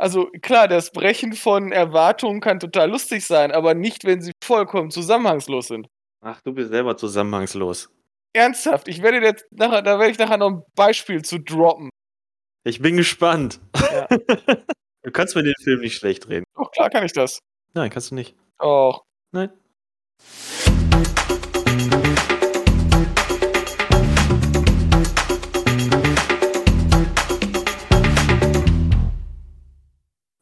Also klar, das Brechen von Erwartungen kann total lustig sein, aber nicht, wenn sie vollkommen zusammenhangslos sind. Ach, du bist selber zusammenhangslos. Ernsthaft, ich werde jetzt nachher, da werde ich nachher noch ein Beispiel zu droppen. Ich bin gespannt. Ja. du kannst mir den Film nicht schlecht reden. Doch, klar kann ich das. Nein, kannst du nicht. Och. Nein.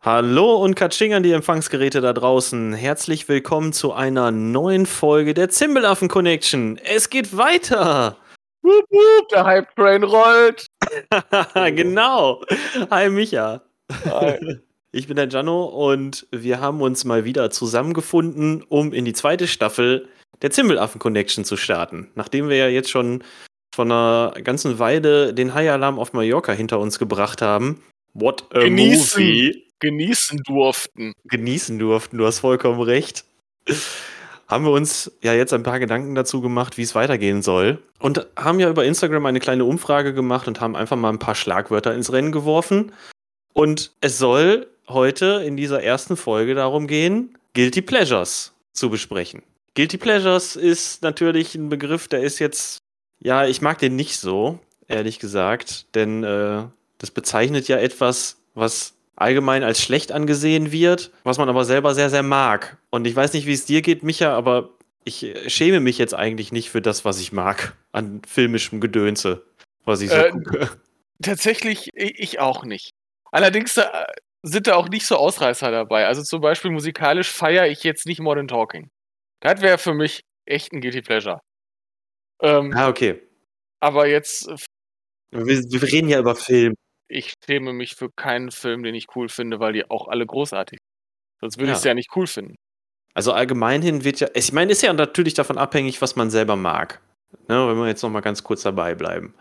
Hallo und Katsching an die Empfangsgeräte da draußen. Herzlich willkommen zu einer neuen Folge der Zimbelaffen Connection. Es geht weiter. Wup, wup, der Hype Train rollt. genau. Hi Micha. Hi. Ich bin der Gianno und wir haben uns mal wieder zusammengefunden, um in die zweite Staffel der Zimbelaffen Connection zu starten. Nachdem wir ja jetzt schon von einer ganzen Weile den High Alarm auf Mallorca hinter uns gebracht haben. What a Genießen. movie Genießen durften. genießen durften. Du hast vollkommen recht. Haben wir uns ja jetzt ein paar Gedanken dazu gemacht, wie es weitergehen soll. Und haben ja über Instagram eine kleine Umfrage gemacht und haben einfach mal ein paar Schlagwörter ins Rennen geworfen. Und es soll heute in dieser ersten Folge darum gehen, Guilty Pleasures zu besprechen. Guilty Pleasures ist natürlich ein Begriff, der ist jetzt, ja, ich mag den nicht so, ehrlich gesagt, denn äh, das bezeichnet ja etwas, was allgemein als schlecht angesehen wird, was man aber selber sehr, sehr mag. Und ich weiß nicht, wie es dir geht, Micha, aber ich äh, schäme mich jetzt eigentlich nicht für das, was ich mag an filmischem Gedönse, was ich so Äh, gucke. Tatsächlich, ich auch nicht. Allerdings äh, sind da auch nicht so Ausreißer dabei. Also zum Beispiel musikalisch feiere ich jetzt nicht Modern Talking. Das wäre für mich echt ein Guilty Pleasure. Ähm, Ah, okay. Aber jetzt, äh, Wir, wir reden ja über Film. Ich schäme mich für keinen Film, den ich cool finde, weil die auch alle großartig sind. Sonst würde Ja. ich es ja nicht cool finden. Also allgemein hin wird ja, ich meine, ist ja natürlich davon abhängig, was man selber mag. Ne, wenn wir jetzt noch mal ganz kurz dabei bleiben.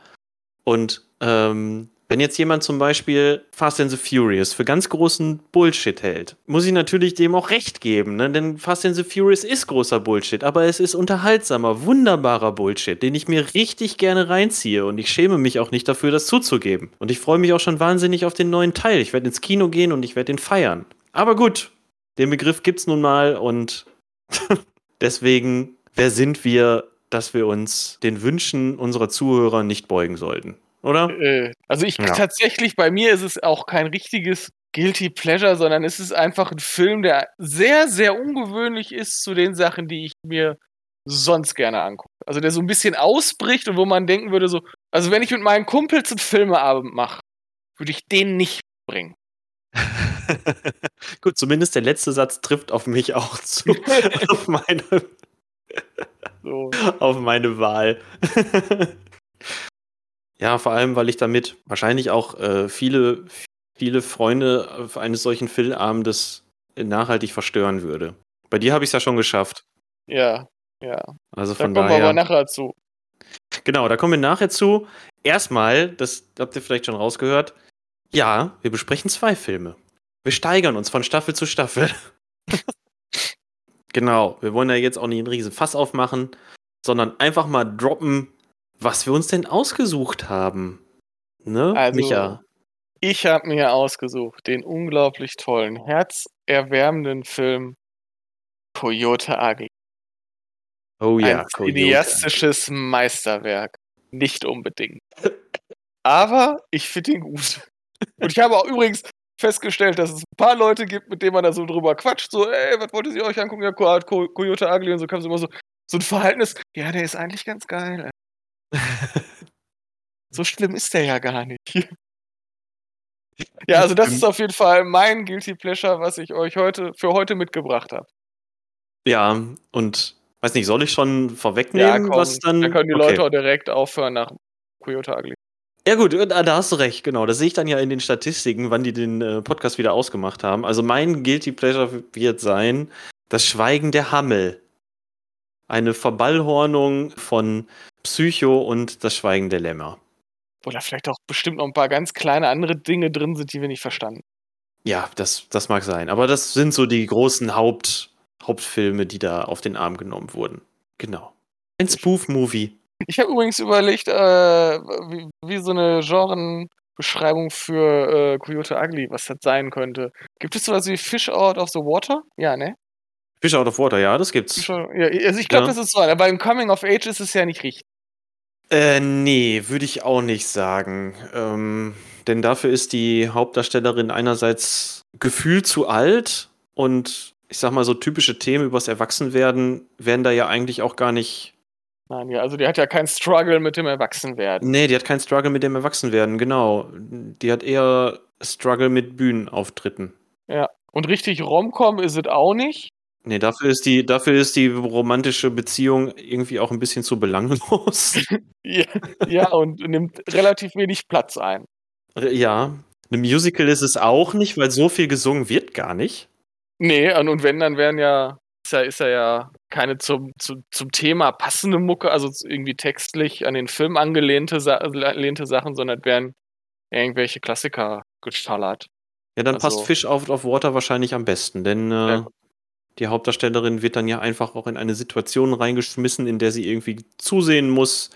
Und ähm, wenn jetzt jemand zum Beispiel Fast and the Furious für ganz großen Bullshit hält, muss ich natürlich dem auch recht geben, ne? denn Fast and the Furious ist großer Bullshit, aber es ist unterhaltsamer, wunderbarer Bullshit, den ich mir richtig gerne reinziehe und ich schäme mich auch nicht dafür, das zuzugeben. Und ich freue mich auch schon wahnsinnig auf den neuen Teil. Ich werde ins Kino gehen und ich werde den feiern. Aber gut, den Begriff gibt's nun mal und deswegen, wer sind wir, dass wir uns den Wünschen unserer Zuhörer nicht beugen sollten? Oder? Äh, also ich Ja. tatsächlich, bei mir ist es auch kein richtiges Guilty Pleasure, sondern es ist einfach ein Film, der sehr, sehr ungewöhnlich ist zu den Sachen, die ich mir sonst gerne angucke. Also der so ein bisschen ausbricht und wo man denken würde, so, also wenn ich mit meinen Kumpels einen Filmeabend mache, würde ich den nicht bringen. Gut, zumindest der letzte Satz trifft auf mich auch zu. auf, meine, So. auf meine Wahl. Ja, vor allem, weil ich damit wahrscheinlich auch äh, viele, viele Freunde eines solchen Filmabendes nachhaltig verstören würde. Bei dir habe ich es ja schon geschafft. Ja, ja. Also Da von kommen wir daher. aber nachher zu. Genau, da kommen wir nachher zu. Erstmal, das habt ihr vielleicht schon rausgehört, ja, wir besprechen zwei Filme. Wir steigern uns von Staffel zu Staffel. genau, wir wollen ja jetzt auch nicht einen riesen Fass aufmachen, sondern einfach mal droppen, was wir uns denn ausgesucht haben. Ne, Also, Micha? Ich habe mir ausgesucht den unglaublich tollen, herzerwärmenden Film Coyote Ugly. Oh ja, ein cineastisches Meisterwerk. Nicht unbedingt. Aber ich finde ihn gut. Und ich habe auch übrigens festgestellt, dass es ein paar Leute gibt, mit denen man da so drüber quatscht. So, ey, was wolltet ihr euch angucken? Ja, Co Co Coyote Ugly und so kam es immer so, so ein Verhaltenes. Ja, der ist eigentlich ganz geil. So schlimm ist der ja gar nicht. Ja, also das ist auf jeden Fall mein Guilty Pleasure, was ich euch heute für heute mitgebracht habe. Ja, und weiß nicht, soll ich schon vorwegnehmen, was dann. da können die Okay. Leute auch direkt aufhören nach Coyote Ugly. Ja gut, da, da hast du recht, genau. Das sehe ich dann ja in den Statistiken, wann die den äh, Podcast wieder ausgemacht haben. Also mein Guilty Pleasure wird sein, das Schweigen der Hammel. Eine Verballhornung von Psycho und das Schweigen der Lämmer. Oder vielleicht auch bestimmt noch ein paar ganz kleine andere Dinge drin sind, die wir nicht verstanden. Ja, das, das mag sein. Aber das sind so die großen Haupt, Hauptfilme, die da auf den Arm genommen wurden. Genau. Ein Spoof-Movie. Ich habe übrigens überlegt, äh, wie, wie so eine Genre, Beschreibung für äh, Coyote Ugly, was das sein könnte. Gibt es sowas wie Fish Out of the Water? Ja, ne? Fish Out of Water, ja, das gibt's. Ja, also ich glaube, Ja. das ist so. Aber im Coming of Age ist es ja nicht richtig. Äh, nee, würde ich auch nicht sagen. Ähm, denn dafür ist die Hauptdarstellerin einerseits gefühlt zu alt und ich sag mal, so typische Themen übers Erwachsenwerden werden da ja eigentlich auch gar nicht. Nein, ja, also die hat ja keinen Struggle mit dem Erwachsenwerden. Nee, die hat keinen Struggle mit dem Erwachsenwerden, genau. Die hat eher Struggle mit Bühnenauftritten. Ja. Und richtig Romcom ist es auch nicht. Nee, dafür ist die, dafür ist die romantische Beziehung irgendwie auch ein bisschen zu belanglos. Ja, ja, und nimmt relativ wenig Platz ein. ja. Eine Musical ist es auch nicht, weil so viel gesungen wird gar nicht. Nee, und und wenn, dann wären ja, ist ja, ist ja, ja keine zum, zu, zum Thema passende Mucke, also irgendwie textlich an den Film angelehnte Sa lehnte Sachen, sondern wären irgendwelche Klassiker geschallert. Ja, dann Also- passt Fish Out of Water wahrscheinlich am besten, denn äh. Die Hauptdarstellerin wird dann ja einfach auch in eine Situation reingeschmissen, in der sie irgendwie zusehen muss,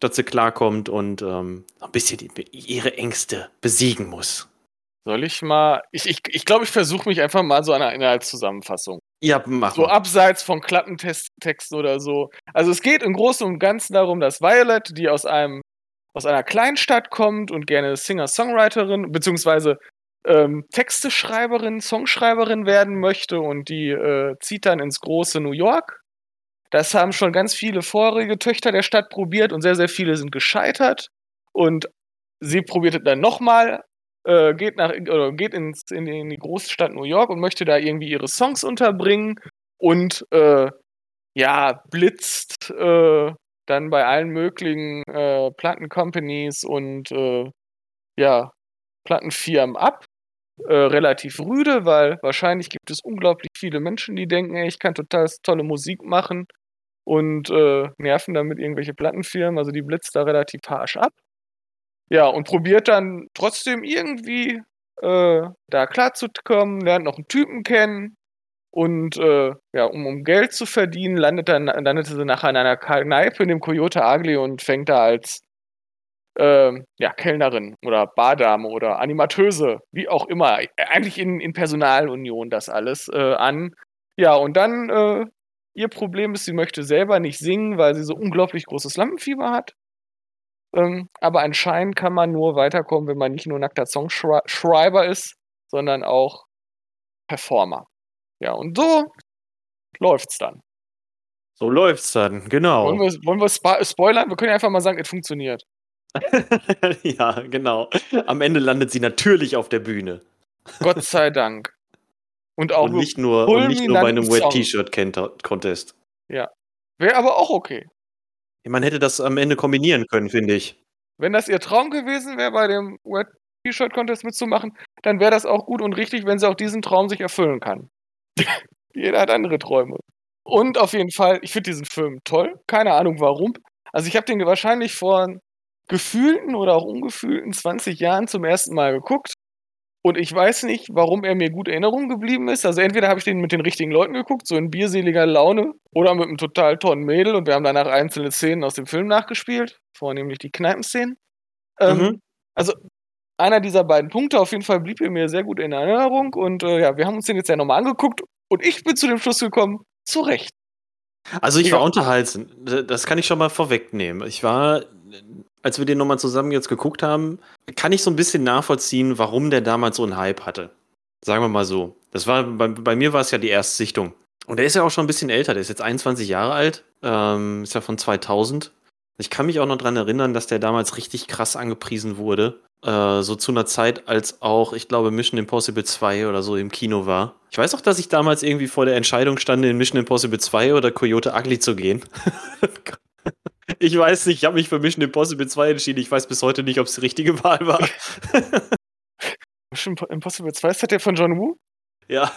dass sie klarkommt und ähm, ein bisschen die, ihre Ängste besiegen muss. Soll ich mal, ich ich, ich, glaube, ich versuche mich einfach mal so an einer Inhaltszusammenfassung. Ja, mach So abseits von Klappentexten oder so. Also es geht im Großen und Ganzen darum, dass Violet, die aus einem aus einer Kleinstadt kommt und gerne Singer-Songwriterin beziehungsweise ähm, Texteschreiberin, Songschreiberin werden möchte und die äh, zieht dann ins große New York. Das haben schon ganz viele vorherige Töchter der Stadt probiert und sehr, sehr viele sind gescheitert. Und sie probiert es dann nochmal, äh, geht, nach, oder geht ins, in, die- in die Großstadt New York und möchte da irgendwie ihre Songs unterbringen und äh, ja, blitzt äh, dann bei allen möglichen äh, Plattencompanies und äh, ja, Plattenfirmen ab. Äh, relativ rüde, weil wahrscheinlich gibt es unglaublich viele Menschen, die denken, ey, ich kann total tolle Musik machen und äh, nerven damit irgendwelche Plattenfirmen. Also die blitzt da relativ harsch ab. Ja, und probiert dann trotzdem irgendwie äh, da klarzukommen, lernt noch einen Typen kennen und äh, ja, um, um Geld zu verdienen, landet dann, landete sie nachher in einer Kneipe in dem Coyote Ugly und fängt da als ähm, ja, Kellnerin oder Bardame oder Animateuse, wie auch immer, eigentlich in, in Personalunion das alles äh, an. Ja, und dann äh, ihr Problem ist, sie möchte selber nicht singen, weil sie so unglaublich großes Lampenfieber hat. Ähm, aber anscheinend kann man nur weiterkommen, wenn man nicht nur nackter Songschreiber ist, sondern auch Performer. Ja, und so läuft's dann. So läuft's dann, genau. Wollen wir, wollen wir spo spoilern? Wir können ja einfach mal sagen, es funktioniert. ja, genau. Am Ende landet sie natürlich auf der Bühne. Gott sei Dank. Und auch Und nicht nur, und nicht nur bei einem Wet T-Shirt Contest. Wäre aber auch okay. Man hätte das am Ende kombinieren können, finde ich. Wenn das ihr Traum gewesen wäre, bei dem Wet T-Shirt Contest mitzumachen, dann wäre das auch gut und richtig, wenn sie auch diesen Traum sich erfüllen kann. Jeder hat andere Träume. Und auf jeden Fall, ich finde diesen Film toll. Keine Ahnung warum. Also ich habe den wahrscheinlich vor gefühlten oder auch ungefühlten 20 Jahren zum ersten Mal geguckt. Und ich weiß nicht, warum er mir gut in Erinnerung geblieben ist. Also entweder habe ich den mit den richtigen Leuten geguckt, so in bierseliger Laune, oder mit einem total tollen Mädel und wir haben danach einzelne Szenen aus dem Film nachgespielt, vornehmlich die Kneipenszenen. Ähm, Mhm. Also einer dieser beiden Punkte auf jeden Fall blieb er mir sehr gut in Erinnerung und äh, ja, wir haben uns den jetzt ja nochmal angeguckt und ich bin zu dem Schluss gekommen, zu Recht. Also ich war unterhalten. Das kann ich schon mal vorwegnehmen. Ich war, als wir den nochmal zusammen jetzt geguckt haben, kann ich so ein bisschen nachvollziehen, warum der damals so einen Hype hatte. Sagen wir mal so. Das war, bei, bei mir war es ja die Erstsichtung. Und der ist ja auch schon ein bisschen älter. Der ist jetzt 21 Jahre alt. Ähm, ist ja von 2000. Ich kann mich auch noch dran erinnern, dass der damals richtig krass angepriesen wurde. Äh, so zu einer Zeit, als auch, ich glaube, Mission Impossible 2 oder so im Kino war. Ich weiß auch, dass ich damals irgendwie vor der Entscheidung stand, in Mission Impossible 2 oder Coyote Ugly zu gehen. ich weiß nicht, ich habe mich für Mission Impossible 2 entschieden. Ich weiß bis heute nicht, ob es die richtige Wahl war. Mission Impossible 2, ist das der von John Woo? ja.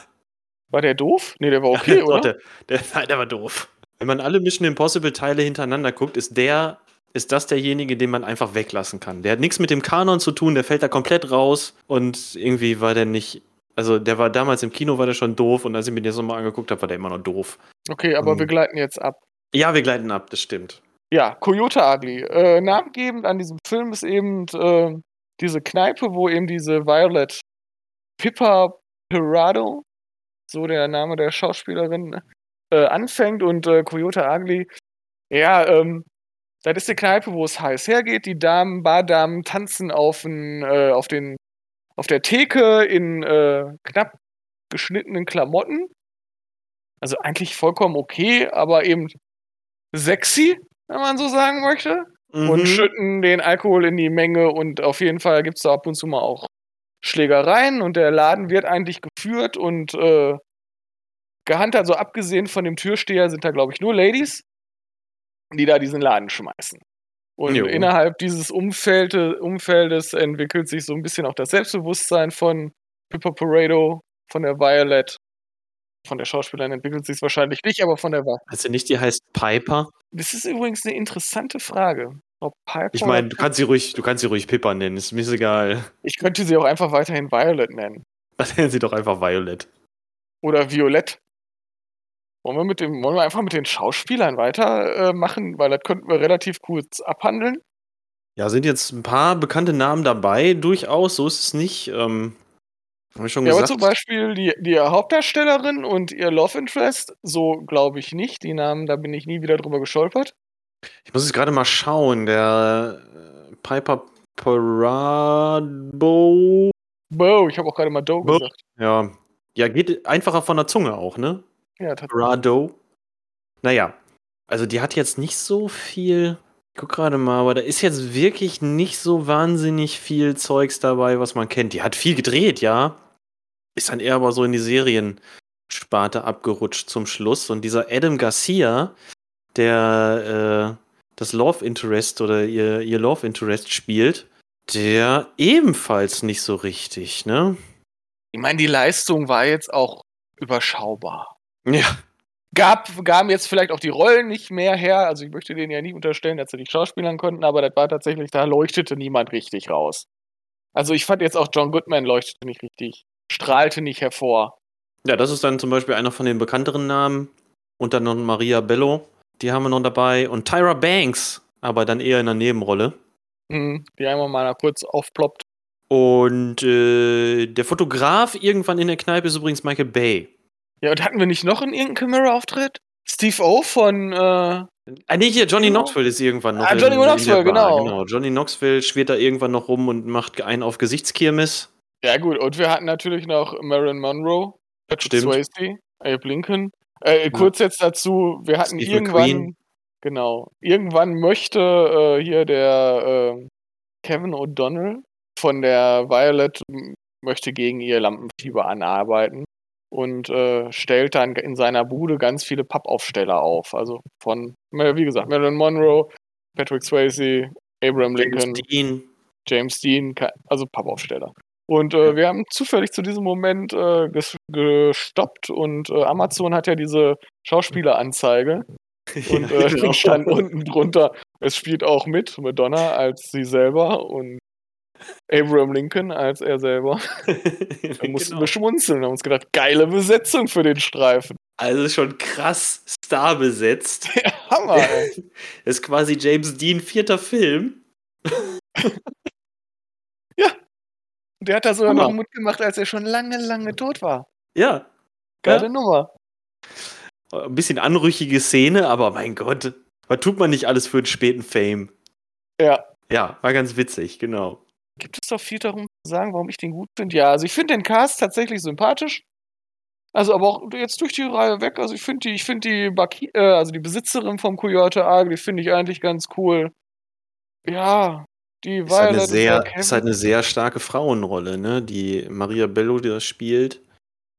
War der doof? Nee, der war okay, Doch, oder? Der, der, nein, der war doof. Wenn man alle Mission Impossible Teile hintereinander guckt, ist der, ist das derjenige, den man einfach weglassen kann. Der hat nichts mit dem Kanon zu tun, der fällt da komplett raus und irgendwie war der nicht, also der war damals im Kino war der schon doof und als ich mir den jetzt nochmal angeguckt habe, war der immer noch doof. Okay, aber Mhm. wir gleiten jetzt ab. Ja, wir gleiten ab, das stimmt. Ja, Coyote Ugly. Äh, namengebend an diesem Film ist eben äh, diese Kneipe, wo eben diese Violet Pippa Pirado, so der Name der Schauspielerin, äh, anfängt und äh, Coyote Ugly, ja, ähm, das ist die Kneipe, wo es heiß hergeht. Die Damen, Bardamen tanzen auf, den, äh, auf, den, auf der Theke in äh, knapp geschnittenen Klamotten. Also eigentlich vollkommen okay, aber eben sexy, wenn man so sagen möchte. Mhm. Und schütten den Alkohol in die Menge und auf jeden Fall gibt es da ab und zu mal auch Schlägereien und der Laden wird eigentlich geführt und äh, gehandelt. Also abgesehen von dem Türsteher sind da, glaube ich, nur Ladies, die da diesen Laden schmeißen. Und jo. innerhalb dieses Umfelde, Umfeldes entwickelt sich so ein bisschen auch das Selbstbewusstsein von Pippa Parado, von der Violet. Von der Schauspielerin entwickelt sich es wahrscheinlich nicht, aber von der Violet. Also nicht, die heißt Piper? Das ist übrigens eine interessante Frage. Piper ich meine, du kannst sie ruhig, du kannst sie ruhig Pippa nennen, ist mir egal. Ich könnte sie auch einfach weiterhin Violet nennen. Dann nennen sie doch einfach Violet. Oder Violett. Wollen wir, mit dem, wollen wir einfach mit den Schauspielern weitermachen, äh, weil das könnten wir relativ kurz abhandeln. Ja, sind jetzt ein paar bekannte Namen dabei, durchaus, so ist es nicht. Ähm, Habe ich schon ja, gesagt. aber zum Beispiel die, die Hauptdarstellerin und ihr Love Interest, so glaube ich nicht. Die Namen, da bin ich nie wieder drüber gestolpert. Ich muss jetzt gerade mal schauen. Der äh, Piper Parabo. Bo, ich habe auch gerade mal Doe gesagt. Ja. Ja, geht einfacher von der Zunge auch, ne? Ja, Rado. Naja, also die hat jetzt nicht so viel. Ich guck gerade mal, aber da ist jetzt wirklich nicht so wahnsinnig viel Zeugs dabei, was man kennt. Die hat viel gedreht, ja. Ist dann eher aber so in die Seriensparte abgerutscht zum Schluss. Und dieser Adam Garcia, der äh, das Love Interest oder ihr, ihr Love Interest spielt, der ebenfalls nicht so richtig, ne? Ich meine, die Leistung war jetzt auch überschaubar. Ja. Gab, gaben jetzt vielleicht auch die Rollen nicht mehr her. Also ich möchte denen ja nicht unterstellen, dass sie nicht schauspielern konnten, aber das war tatsächlich, da leuchtete niemand richtig raus. Also ich fand jetzt auch John Goodman leuchtete nicht richtig, strahlte nicht hervor. Ja, das ist dann zum Beispiel einer von den bekannteren Namen. Und dann noch Maria Bello, die haben wir noch dabei. Und Tyra Banks, aber dann eher in einer Nebenrolle. Mhm, die einmal mal kurz aufploppt. Und äh, der Fotograf irgendwann in der Kneipe ist übrigens Michael Bay. Ja, und hatten wir nicht noch einen irgendeinen Camera-Auftritt? Steve O von. Äh, ah, nee, hier, Johnny genau. Knoxville ist irgendwann noch. Ah, Johnny in, Knoxville, in genau. genau. Johnny Knoxville schwirrt da irgendwann noch rum und macht einen auf Gesichtskirmes. Ja, gut, und wir hatten natürlich noch Marilyn Monroe, Patrick Swayze, Abe Lincoln. Äh, kurz ja. jetzt dazu, wir hatten Steve irgendwann. McQueen. Genau. Irgendwann möchte äh, hier der äh, Kevin O'Donnell von der Violet möchte gegen ihr Lampenfieber anarbeiten und äh, stellt dann in seiner Bude ganz viele Pappaufsteller auf. Also von, wie gesagt, Marilyn Monroe, Patrick Swayze, Abraham Lincoln, James Dean, James Dean also Pappaufsteller. Und äh, wir haben zufällig zu diesem Moment äh, gestoppt und äh, Amazon hat ja diese Schauspieleranzeige. Und äh, genau. stand unten drunter, es spielt auch mit Madonna als sie selber und Abraham Lincoln als er selber. da mussten genau. wir schmunzeln und haben uns gedacht, geile Besetzung für den Streifen. Also schon krass Star besetzt. Ja, Hammer, ey. Das ist quasi James Dean vierter Film. Der hat da sogar Hammer. noch Mut gemacht, als er schon lange, lange tot war. Ja. Geile ja. Nummer. Ein bisschen anrüchige Szene, aber mein Gott, was tut man nicht alles für den späten Fame? Ja. Ja, war ganz witzig, genau. Gibt es doch viel darum zu sagen, warum ich den gut finde? Ja, also ich finde den Cast tatsächlich sympathisch. Also aber auch jetzt durch die Reihe weg. Also ich finde die, ich finde die Baki äh, also die Besitzerin vom Coyote Arg, die finde ich eigentlich ganz cool. Ja, die war halt eine sehr, ist halt eine sehr starke Frauenrolle, ne? Die Maria Bello, die das spielt,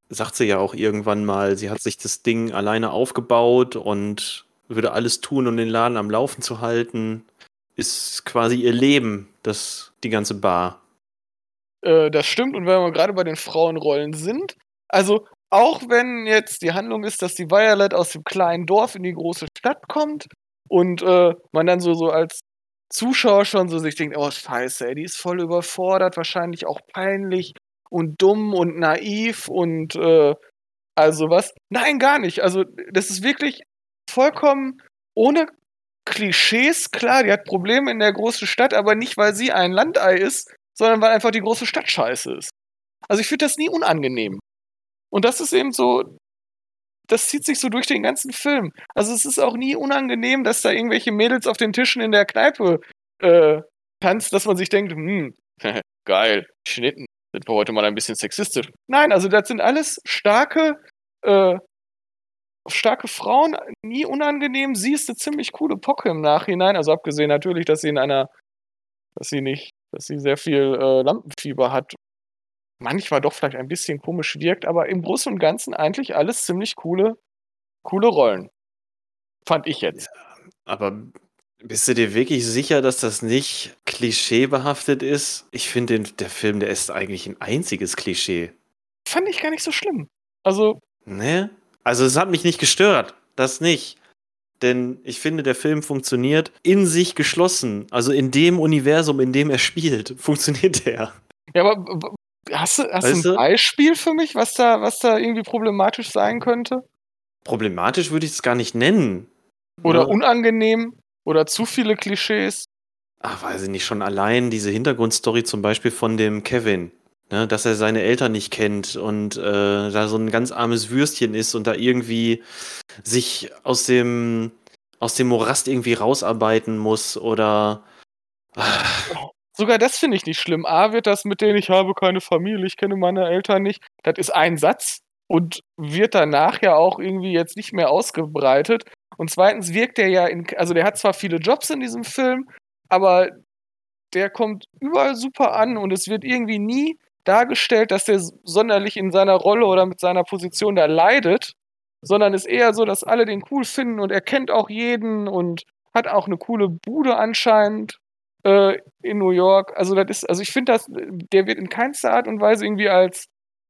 sagt sie ja auch irgendwann mal, sie hat sich das Ding alleine aufgebaut und würde alles tun, um den Laden am Laufen zu halten. Ist quasi ihr Leben, das die ganze Bar. Äh, das stimmt. Und wenn wir gerade bei den Frauenrollen sind, also auch wenn jetzt die Handlung ist, dass die Violet aus dem kleinen Dorf in die große Stadt kommt und äh, man dann so, so als Zuschauer schon so sich denkt, oh scheiße, ey, die ist voll überfordert, wahrscheinlich auch peinlich und dumm und naiv und äh, also was. Nein, gar nicht. Also das ist wirklich vollkommen ohne Klischees, klar, die hat Probleme in der großen Stadt, aber nicht, weil sie ein Landei ist, sondern weil einfach die große Stadt scheiße ist. Also ich finde das nie unangenehm. Und das ist eben so, das zieht sich so durch den ganzen Film. Also es ist auch nie unangenehm, dass da irgendwelche Mädels auf den Tischen in der Kneipe äh, tanzt, dass man sich denkt, hm, geil, Schnitten, sind wir heute mal ein bisschen sexistisch. Nein, also das sind alles starke, äh, starke Frauen, nie unangenehm. Sie ist eine ziemlich coole Pocke im Nachhinein, also abgesehen natürlich, dass sie in einer, dass sie nicht, dass sie sehr viel äh, Lampenfieber hat manchmal doch vielleicht ein bisschen komisch wirkt, aber im Großen und Ganzen eigentlich alles ziemlich coole, coole Rollen. Fand ich jetzt. Ja, aber bist du dir wirklich sicher, dass das nicht klischeebehaftet ist? Ich finde, der Film, der ist eigentlich ein einziges Klischee. Fand ich gar nicht so schlimm. Also. Ne? Also, es hat mich nicht gestört. Das nicht. Denn ich finde, der Film funktioniert in sich geschlossen. Also in dem Universum, in dem er spielt, funktioniert er. Ja, aber Hast du, hast du ein Beispiel für mich, was da, was da irgendwie problematisch sein könnte? Problematisch würde ich es gar nicht nennen. Oder ja. unangenehm? Oder zu viele Klischees? Ach, weiß ich nicht, schon allein diese Hintergrundstory zum Beispiel von dem Kevin, ne, dass er seine Eltern nicht kennt und äh, da so ein ganz armes Würstchen ist und da irgendwie sich aus dem, aus dem Morast irgendwie rausarbeiten muss oder. Ach. Sogar das finde ich nicht schlimm. A wird das mit denen, ich habe keine Familie, ich kenne meine Eltern nicht. Das ist ein Satz und wird danach ja auch irgendwie jetzt nicht mehr ausgebreitet. Und zweitens wirkt er ja in, also der hat zwar viele Jobs in diesem Film, aber der kommt überall super an und es wird irgendwie nie dargestellt, dass der sonderlich in seiner Rolle oder mit seiner Position da leidet, sondern ist eher so, dass alle den cool finden und er kennt auch jeden und hat auch eine coole Bude anscheinend äh, in New York. Also das ist, also ich finde das, der wird in keinster Art und Weise irgendwie als,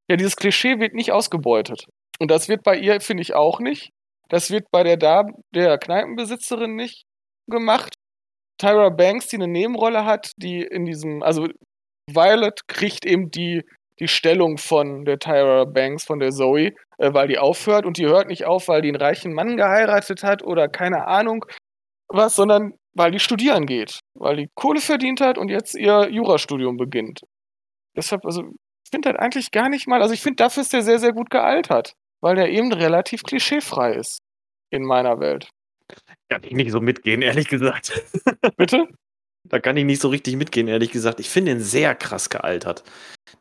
ja, dieses Klischee wird nicht ausgebeutet. Und das wird bei ihr, finde ich, auch nicht. Das wird bei der Dame, der Kneipenbesitzerin nicht gemacht. Tyra Banks, die eine Nebenrolle hat, die in diesem, also Violet kriegt eben die, die Stellung von der Tyra Banks, von der Zoe, äh, weil die aufhört und die hört nicht auf, weil die einen reichen Mann geheiratet hat oder keine Ahnung was, sondern weil die studieren geht, weil die Kohle verdient hat und jetzt ihr Jurastudium beginnt. Deshalb, also, ich finde das eigentlich gar nicht mal, also ich finde, dafür ist der sehr, sehr gut gealtert, weil der eben relativ klischeefrei ist in meiner Welt. Kann ich nicht so mitgehen, ehrlich gesagt. Bitte? Da kann ich nicht so richtig mitgehen, ehrlich gesagt. Ich finde ihn sehr krass gealtert.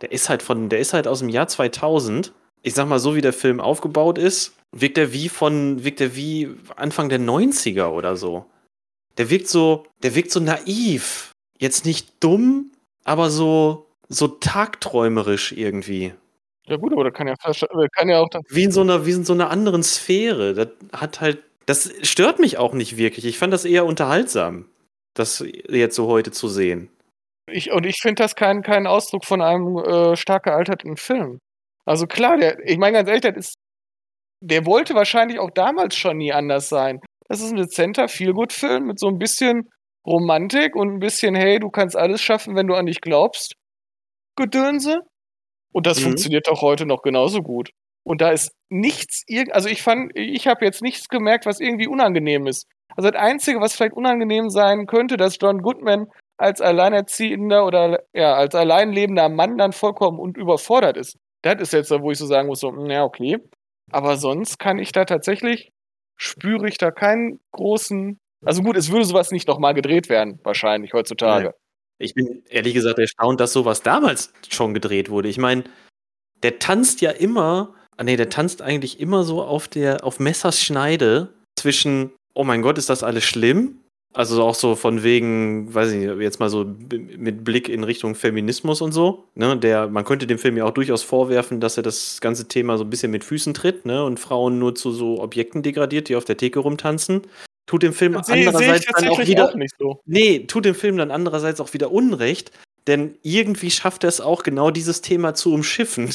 Der ist halt von, der ist halt aus dem Jahr 2000. Ich sag mal, so wie der Film aufgebaut ist, wirkt er wie von, wirkt er wie Anfang der 90er oder so der wirkt so, der wirkt so naiv. Jetzt nicht dumm, aber so, so tagträumerisch irgendwie. Ja gut, aber da kann ja, kann ja auch wie in so einer, wie in so einer anderen Sphäre. Das hat halt, das stört mich auch nicht wirklich. Ich fand das eher unterhaltsam, das jetzt so heute zu sehen. Ich, und ich finde das kein, kein Ausdruck von einem äh, stark gealterten Film. Also klar, der, ich meine ganz ehrlich, das ist, der wollte wahrscheinlich auch damals schon nie anders sein. Das ist ein dezenter Feelgood-Film mit so ein bisschen Romantik und ein bisschen, hey, du kannst alles schaffen, wenn du an dich glaubst. Gedönse. Und das mhm. funktioniert auch heute noch genauso gut. Und da ist nichts, also ich fand, ich habe jetzt nichts gemerkt, was irgendwie unangenehm ist. Also das Einzige, was vielleicht unangenehm sein könnte, dass John Goodman als alleinerziehender oder ja, als alleinlebender Mann dann vollkommen und überfordert ist. Das ist jetzt da, wo ich so sagen muss, so, ja, okay. Aber sonst kann ich da tatsächlich spüre ich da keinen großen. Also gut, es würde sowas nicht nochmal gedreht werden, wahrscheinlich heutzutage. Ich bin ehrlich gesagt erstaunt, dass sowas damals schon gedreht wurde. Ich meine, der tanzt ja immer, ah nee, der tanzt eigentlich immer so auf der, auf Messers zwischen, oh mein Gott, ist das alles schlimm? Also auch so von wegen, weiß ich nicht, jetzt mal so mit Blick in Richtung Feminismus und so. Ne, der, man könnte dem Film ja auch durchaus vorwerfen, dass er das ganze Thema so ein bisschen mit Füßen tritt, ne? Und Frauen nur zu so Objekten degradiert, die auf der Theke rumtanzen. Tut dem Film das andererseits dann auch wieder. Auch nicht so. Nee, tut dem Film dann andererseits auch wieder Unrecht, denn irgendwie schafft er es auch genau dieses Thema zu umschiffen.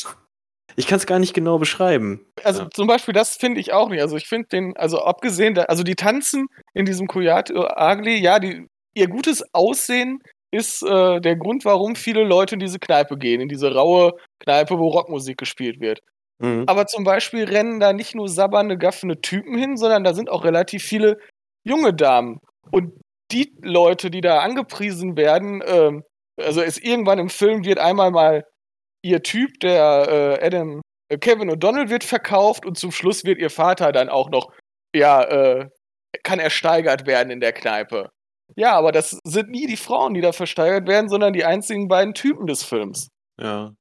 Ich kann es gar nicht genau beschreiben. Also ja. zum Beispiel, das finde ich auch nicht. Also ich finde den, also abgesehen, da, also die tanzen in diesem Kuyat Agli, ja, die, ihr gutes Aussehen ist äh, der Grund, warum viele Leute in diese Kneipe gehen, in diese raue Kneipe, wo Rockmusik gespielt wird. Mhm. Aber zum Beispiel rennen da nicht nur sabbernde, gaffende Typen hin, sondern da sind auch relativ viele junge Damen. Und die Leute, die da angepriesen werden, äh, Also ist irgendwann im Film wird einmal mal ihr Typ, der äh, Adam, äh, Kevin O'Donnell wird verkauft und zum Schluss wird ihr Vater dann auch noch, ja, äh, kann ersteigert werden in der Kneipe. Ja, aber das sind nie die Frauen, die da versteigert werden, sondern die einzigen beiden Typen des Films. Ja.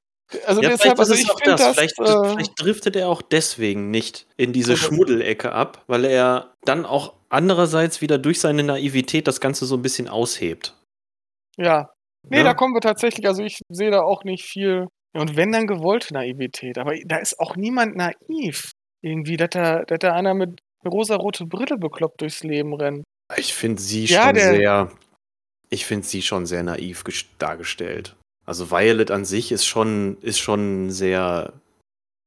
Also Ja, deshalb, vielleicht also ist es ich auch finde das. das, Vielleicht, äh, vielleicht driftet er auch deswegen nicht in diese Also- Schmuddelecke ab, weil er dann auch andererseits wieder durch seine Naivität das Ganze so ein bisschen aushebt. ja. Nee, Ja. da kommen wir tatsächlich, also ich sehe da auch nicht viel. Und wenn dann gewollte Naivität, aber da ist auch niemand naiv. Irgendwie, dass da, dass da einer mit rosarote Brille bekloppt durchs Leben rennt. Ich finde sie Ja, schon sehr. Ich finde sie schon sehr naiv ges- dargestellt. Also Violet an sich ist schon, ist schon ein sehr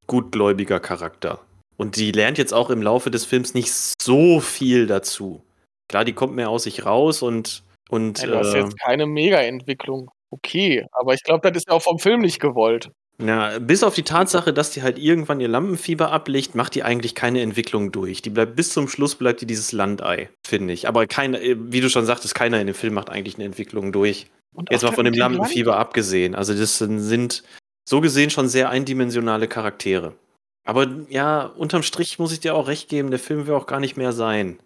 gutgläubiger Charakter. Und die lernt jetzt auch im Laufe des Films nicht so viel dazu. Klar, die kommt mehr aus sich raus und. und Ja, du hast äh, jetzt keine Mega-Entwicklung. Okay, aber ich glaube, das ist ja auch vom Film nicht gewollt. Ja, bis auf die Tatsache, dass die halt irgendwann ihr Lampenfieber ablegt, macht die eigentlich keine Entwicklung durch. Die bleibt bis zum Schluss bleibt die dieses Landei, finde ich. Aber keiner, äh, wie du schon sagtest, keiner in dem Film macht eigentlich eine Entwicklung durch. Und Jetzt mal von dem mit Land- Lampenfieber abgesehen. Also das sind, sind so gesehen schon sehr eindimensionale Charaktere. Aber ja, unterm Strich muss ich dir auch recht geben, der Film will auch gar nicht mehr sein.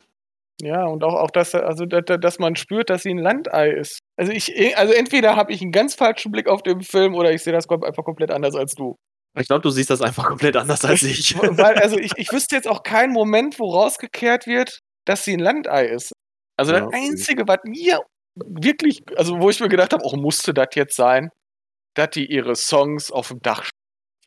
Ja, und auch, auch dass, also, dass, man spürt, dass sie ein Landei ist. Also, ich, also entweder habe ich einen ganz falschen Blick auf den Film oder ich sehe das einfach komplett anders als du. Ich glaube, du siehst das einfach komplett anders als ich. Weil, also ich, ich wüsste jetzt auch keinen Moment, wo rausgekehrt wird, dass sie ein Landei ist. Also Ja, das okay. Einzige, was mir wirklich, also wo ich mir gedacht habe, auch musste das jetzt sein, dass die ihre Songs auf dem Dach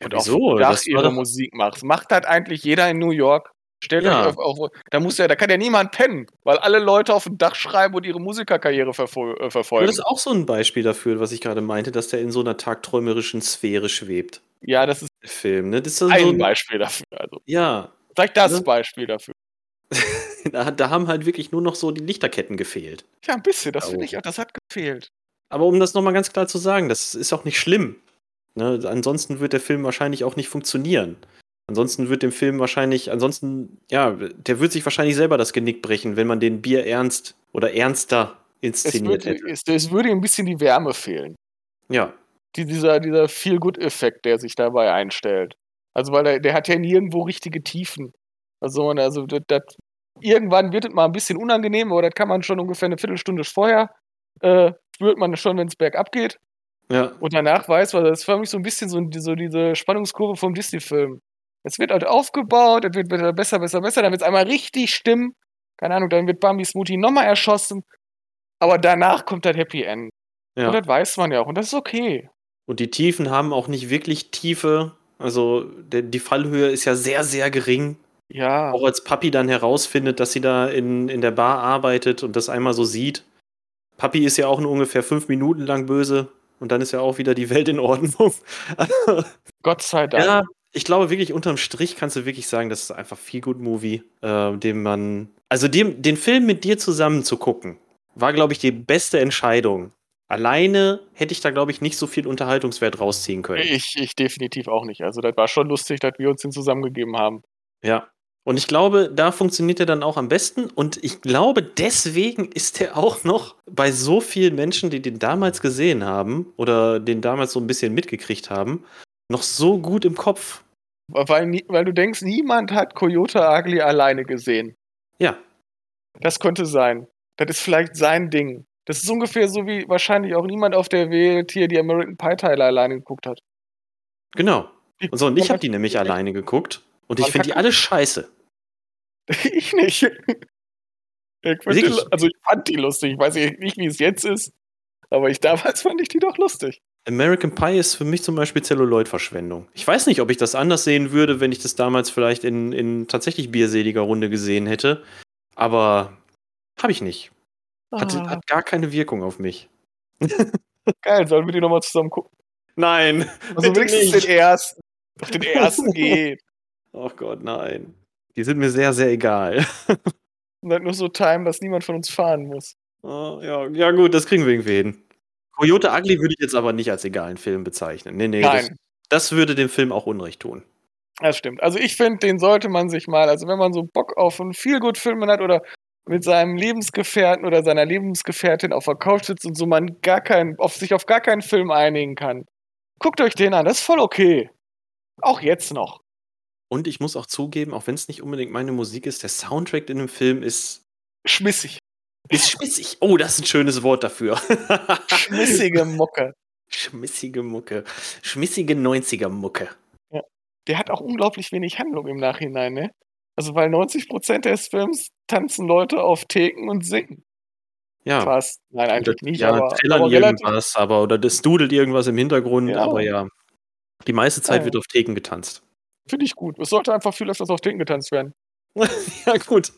Ja, und auf wieso? dem Dach ihre doch- Musik macht. Macht das eigentlich jeder in New York? Stellt Ja. euch auf, auf, da muss ja, da kann ja niemand pennen, weil alle Leute auf dem Dach schreiben und ihre Musikerkarriere verfol äh, verfolgen. das ist auch so ein Beispiel dafür, was ich gerade meinte, dass der in so einer tagträumerischen Sphäre schwebt. Ja, das ist Der Film, ne? Das ist so ein ein, Beispiel dafür. Also Ja, vielleicht das Ne? Beispiel dafür. da, da haben halt wirklich nur noch so die Lichterketten gefehlt. Ja, ein bisschen, das Ja, finde ich auch, das hat gefehlt. Aber um das nochmal ganz klar zu sagen, das ist auch nicht schlimm. Ne? Ansonsten wird der Film wahrscheinlich auch nicht funktionieren. Ansonsten wird dem Film wahrscheinlich, ansonsten, ja, der wird sich wahrscheinlich selber das Genick brechen, wenn man den Bier ernst oder ernster Es inszeniert würde, hätte. es, es würde ihm ein bisschen die Wärme fehlen. Ja, Die, dieser dieser Feel-Good-Effekt, der sich dabei einstellt. Also, weil der, der hat ja nirgendwo richtige Tiefen. Also, man, also das, das, irgendwann wird es mal ein bisschen unangenehm, aber das kann man schon ungefähr eine Viertelstunde vorher, äh, spürt man schon, wenn es bergab geht. ja, Und danach weiß man, das ist für mich so ein bisschen so, so diese Spannungskurve vom Disney-Film. Es wird halt aufgebaut, es wird wieder besser, besser, besser, dann wird es einmal richtig stimmen. Keine Ahnung, dann wird Bambi Smoothie nochmal erschossen. Aber danach kommt das Happy End. Und ja. das weiß man ja auch. Und das ist okay. Und die Tiefen haben auch nicht wirklich Tiefe. Also der, die Fallhöhe ist ja sehr, sehr gering. Ja. Auch als Papi dann herausfindet, dass sie da in, in der Bar arbeitet und das einmal so sieht. Papi ist ja auch nur ungefähr fünf Minuten lang böse und dann ist ja auch wieder die Welt in Ordnung. Gott sei Dank. ja, ich glaube wirklich, unterm Strich kannst du wirklich sagen, das ist einfach viel gut Movie, äh, dem man. Also dem, den Film mit dir zusammen zu gucken, war, glaube ich, die beste Entscheidung. Alleine hätte ich da, glaube ich, nicht so viel Unterhaltungswert rausziehen können. Ich, ich definitiv auch nicht. Also, das war schon lustig, dass wir uns den zusammengegeben haben. Ja. Und ich glaube, da funktioniert er dann auch am besten. Und ich glaube, deswegen ist er auch noch bei so vielen Menschen, die den damals gesehen haben oder den damals so ein bisschen mitgekriegt haben, noch so gut im Kopf. Weil, weil du denkst, niemand hat Coyote Ugly alleine gesehen. Ja, Das könnte sein. Das ist vielleicht sein Ding. Das ist ungefähr so, wie wahrscheinlich auch niemand auf der Welt hier die American Pie Teile alleine geguckt hat. genau. Und so, und ich habe die nämlich alleine geguckt. Und ich finde die alle scheiße. Ich nicht. Ich die, also ich fand die lustig. Ich weiß nicht, wie es jetzt ist. Aber ich damals fand ich die doch lustig. American Pie ist für mich zum Beispiel Celluloid-Verschwendung. Ich weiß nicht, ob ich das anders sehen würde, wenn ich das damals vielleicht in, in tatsächlich bierseliger Runde gesehen hätte. Aber habe ich nicht. Hat, Ah, hat gar keine Wirkung auf mich. geil, sollen wir die nochmal zusammen gucken? Nein. Also wenigstens nicht. den ersten. Doch den ersten geht. Oh Gott, nein. Die sind mir sehr, sehr egal. Und halt nur so Time, dass niemand von uns fahren muss. Oh, ja, ja, gut, das kriegen wir irgendwie hin. Coyote Ugly würde ich jetzt aber nicht als egalen Film bezeichnen. Nee, nee, das, Nein, das würde dem Film auch Unrecht tun. das stimmt. Also ich finde, den sollte man sich mal, also wenn man so Bock auf einen Feel-Good-Film hat oder mit seinem Lebensgefährten oder seiner Lebensgefährtin auf der Couch sitzt und so man gar keinen, auf sich auf gar keinen Film einigen kann. Guckt euch den an, das ist voll okay. Auch jetzt noch. Und ich muss auch zugeben, auch wenn es nicht unbedingt meine Musik ist, der Soundtrack in dem Film ist. Schmissig. Ist schmissig. Oh, das ist ein schönes Wort dafür. Schmissige Mucke. Schmissige Mucke. Schmissige 90er-Mucke. Ja. Der hat auch unglaublich wenig Handlung im Nachhinein, ne? Also, weil 90% des Films tanzen Leute auf Theken und singen. Ja. Fast. Nein, eigentlich Oder, nicht, ja, aber, trillern aber irgendwas, aber oder das dudelt irgendwas im Hintergrund, Ja. aber ja. Die meiste Zeit Ja. wird auf Theken getanzt. Finde ich gut. Es sollte einfach viel öfters auf Theken getanzt werden. ja, gut.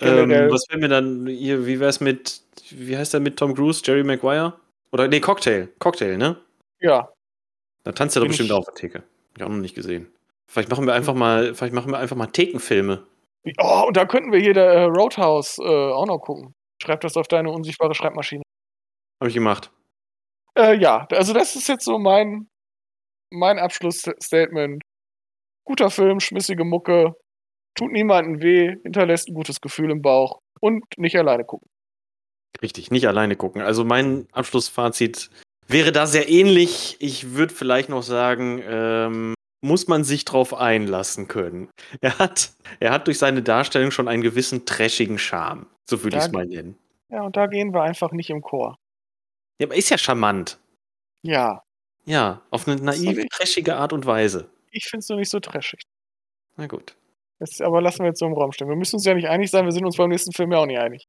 Ähm, was wäre mir dann hier, wie wär's mit, wie heißt der mit Tom Cruise, Jerry Maguire? Oder nee, Cocktail. Cocktail, ne? Ja. Da tanzt er doch bestimmt ich- auch auf der Theke. Hab ich auch noch nicht gesehen. Vielleicht machen wir einfach mal, vielleicht machen wir einfach mal Thekenfilme. Oh, und da könnten wir hier der äh, Roadhouse äh, auch noch gucken. Schreib das auf deine unsichtbare Schreibmaschine. Habe ich gemacht. Äh, ja, also das ist jetzt so mein, mein Abschlussstatement. Guter Film, schmissige Mucke, tut niemandem weh, hinterlässt ein gutes Gefühl im Bauch und nicht alleine gucken. Richtig, nicht alleine gucken. Also mein Abschlussfazit wäre da sehr ähnlich. Ich würde vielleicht noch sagen, ähm, muss man sich drauf einlassen können. Er hat, er hat durch seine Darstellung schon einen gewissen trashigen Charme. So würde ich es mal nennen. Ja, und da gehen wir einfach nicht im Chor. Ja, aber ist ja charmant. Ja, Ja, auf eine naive, trashige Art und Weise. ich finde es nur nicht so trashig. Na gut. Das, aber lassen wir jetzt so im Raum stehen. Wir müssen uns ja nicht einig sein, wir sind uns beim nächsten Film ja auch nicht einig.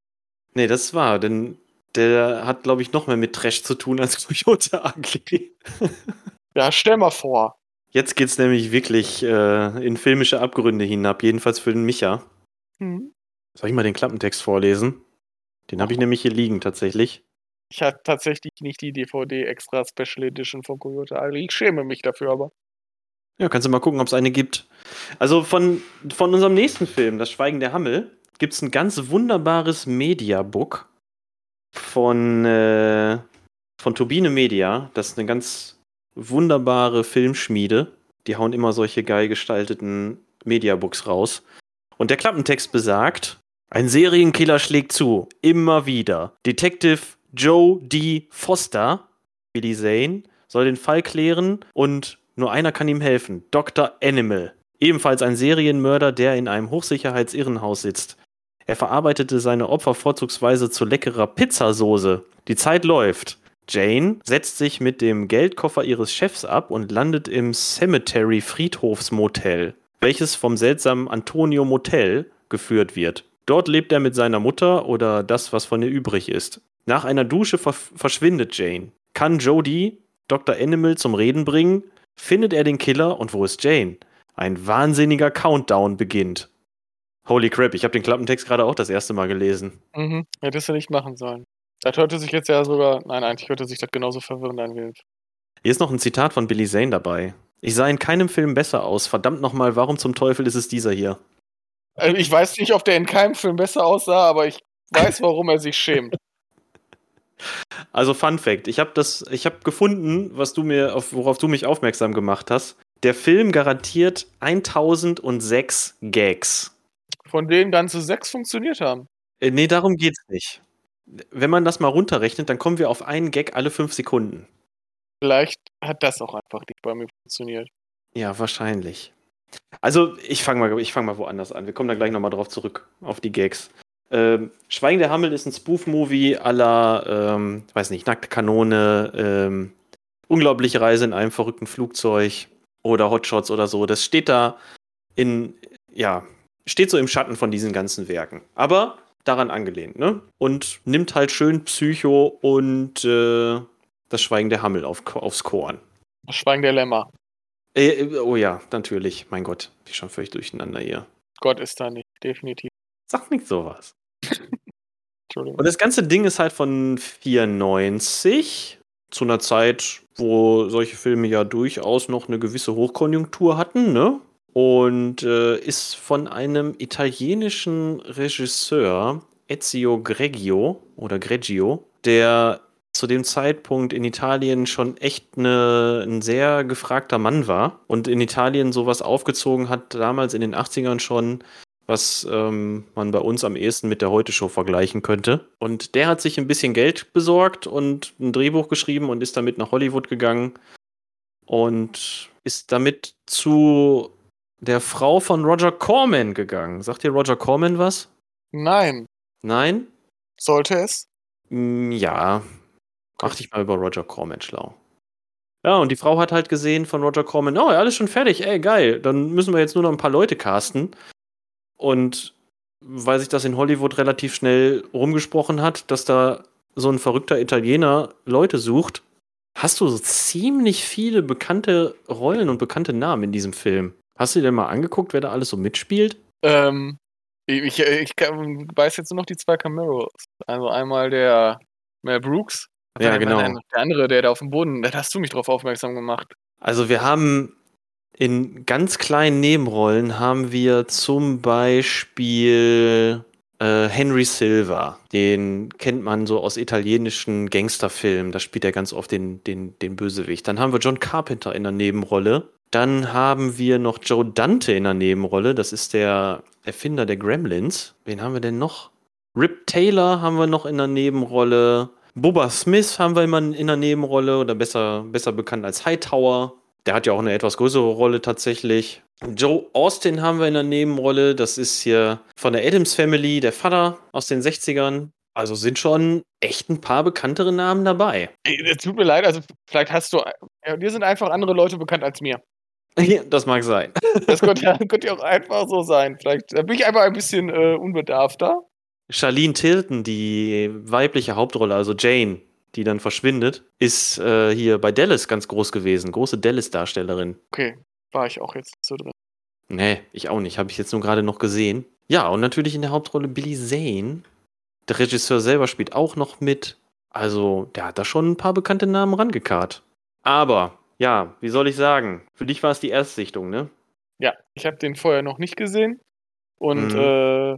Nee, das war, denn der hat, glaube ich, noch mehr mit Trash zu tun als Toyota Ugly. Ja, stell mal vor. Jetzt geht's nämlich wirklich äh, in filmische Abgründe hinab, jedenfalls für den Micha. Hm. Soll ich mal den Klappentext vorlesen? Den habe ich nämlich hier liegen, tatsächlich. Ich hatte tatsächlich nicht die DVD Extra Special Edition von Coyote Ugly. Ich schäme mich dafür aber. Ja, kannst du mal gucken, ob es eine gibt. Also von, von unserem nächsten Film, Das Schweigen der Hammel, gibt es ein ganz wunderbares Mediabook von, äh, von Turbine Media. Das ist eine ganz wunderbare Filmschmiede. Die hauen immer solche geil gestalteten Mediabooks raus. Und der Klappentext besagt, ein Serienkiller schlägt zu, immer wieder. Detective Joe D. Foster, Billy Zane, soll den Fall klären und nur einer kann ihm helfen, Dr. Animal. Ebenfalls ein Serienmörder, der in einem Hochsicherheitsirrenhaus sitzt. Er verarbeitete seine Opfer vorzugsweise zu leckerer Pizzasoße. Die Zeit läuft. Jane setzt sich mit dem Geldkoffer ihres Chefs ab und landet im Cemetery Friedhofsmotel, welches vom seltsamen Antonio Motel geführt wird. Dort lebt er mit seiner Mutter oder das, was von ihr übrig ist. Nach einer Dusche ver verschwindet Jane. Kann Jodie Dr. Animal zum Reden bringen? Findet er den Killer und wo ist Jane? Ein wahnsinniger Countdown beginnt. Holy crap, ich habe den Klappentext gerade auch das erste Mal gelesen. Mhm. Hättest du nicht machen sollen. Das hörte sich jetzt ja sogar. Nein, eigentlich hörte sich das genauso verwirrend an wie. Hier ist noch ein Zitat von Billy Zane dabei. Ich sah in keinem Film besser aus. Verdammt nochmal, warum zum Teufel ist es dieser hier? Also ich weiß nicht, ob der in keinem Film besser aussah, aber ich weiß, warum er sich schämt. Also Fun Fact, ich habe das, ich habe gefunden, was du mir, auf, worauf du mich aufmerksam gemacht hast. Der Film garantiert 1006 Gags. Von denen ganze sechs funktioniert haben. Äh, nee, darum geht's nicht. Wenn man das mal runterrechnet, dann kommen wir auf einen Gag alle fünf Sekunden. Vielleicht hat das auch einfach nicht bei mir funktioniert. Ja, wahrscheinlich. Also, ich fange mal, ich fang mal woanders an. Wir kommen da gleich nochmal drauf zurück, auf die Gags. Ähm, Schweigen der Hammel ist ein Spoof-Movie aller, ähm, weiß nicht, Nackte Kanone, ähm, Unglaubliche Reise in einem verrückten Flugzeug oder Hotshots oder so. Das steht da in, ja, steht so im Schatten von diesen ganzen Werken. Aber daran angelehnt, ne? Und nimmt halt schön Psycho und äh, das Schweigen der Hammel auf, aufs Korn. Das Schweigen der Lämmer. Äh, äh, oh ja, natürlich. Mein Gott, bin ich schon völlig durcheinander hier. Gott ist da nicht, definitiv. Sag nicht sowas. Entschuldigung. Und das ganze Ding ist halt von 94, zu einer Zeit, wo solche Filme ja durchaus noch eine gewisse Hochkonjunktur hatten, ne? Und äh, ist von einem italienischen Regisseur, Ezio Greggio oder Greggio, der zu dem Zeitpunkt in Italien schon echt eine, ein sehr gefragter Mann war und in Italien sowas aufgezogen hat, damals in den 80ern schon, was ähm, man bei uns am ehesten mit der Heute-Show vergleichen könnte. Und der hat sich ein bisschen Geld besorgt und ein Drehbuch geschrieben und ist damit nach Hollywood gegangen und ist damit zu der Frau von Roger Corman gegangen. Sagt dir Roger Corman was? Nein. Nein? Sollte es? Mm, ja. Mach dich mal über Roger Corman schlau. Ja, und die Frau hat halt gesehen von Roger Corman, oh, alles schon fertig, ey, geil. Dann müssen wir jetzt nur noch ein paar Leute casten. Und weil sich das in Hollywood relativ schnell rumgesprochen hat, dass da so ein verrückter Italiener Leute sucht, hast du so ziemlich viele bekannte Rollen und bekannte Namen in diesem Film. Hast du dir denn mal angeguckt, wer da alles so mitspielt? Ähm, ich, ich, ich weiß jetzt nur noch die zwei Cameros. Also einmal der Mel Brooks. Ja, genau. Der andere, der da auf dem Boden, da hast du mich drauf aufmerksam gemacht. Also wir haben in ganz kleinen Nebenrollen haben wir zum Beispiel äh, Henry Silva. Den kennt man so aus italienischen Gangsterfilmen. Da spielt er ganz oft den, den, den Bösewicht. Dann haben wir John Carpenter in der Nebenrolle. Dann haben wir noch Joe Dante in der Nebenrolle. Das ist der Erfinder der Gremlins. Wen haben wir denn noch? Rip Taylor haben wir noch in der Nebenrolle. Boba Smith haben wir immer in der Nebenrolle oder besser, besser bekannt als Hightower. Der hat ja auch eine etwas größere Rolle tatsächlich. Joe Austin haben wir in der Nebenrolle. Das ist hier von der Adams Family, der Vater aus den 60ern. Also sind schon echt ein paar bekanntere Namen dabei. Es tut mir leid, also vielleicht hast du. Ja, dir sind einfach andere Leute bekannt als mir. das mag sein. Das könnte ja, könnte ja auch einfach so sein. Vielleicht bin ich einfach ein bisschen äh, unbedarfter. Charlene Tilton, die weibliche Hauptrolle, also Jane, die dann verschwindet, ist äh, hier bei Dallas ganz groß gewesen. Große Dallas-Darstellerin. Okay, war ich auch jetzt so drin. Nee, ich auch nicht. Habe ich jetzt nur gerade noch gesehen. Ja, und natürlich in der Hauptrolle Billy Zane. Der Regisseur selber spielt auch noch mit. Also, der hat da schon ein paar bekannte Namen rangekarrt. Aber, ja, wie soll ich sagen? Für dich war es die Erstsichtung, ne? Ja, ich habe den vorher noch nicht gesehen. Und mhm. äh,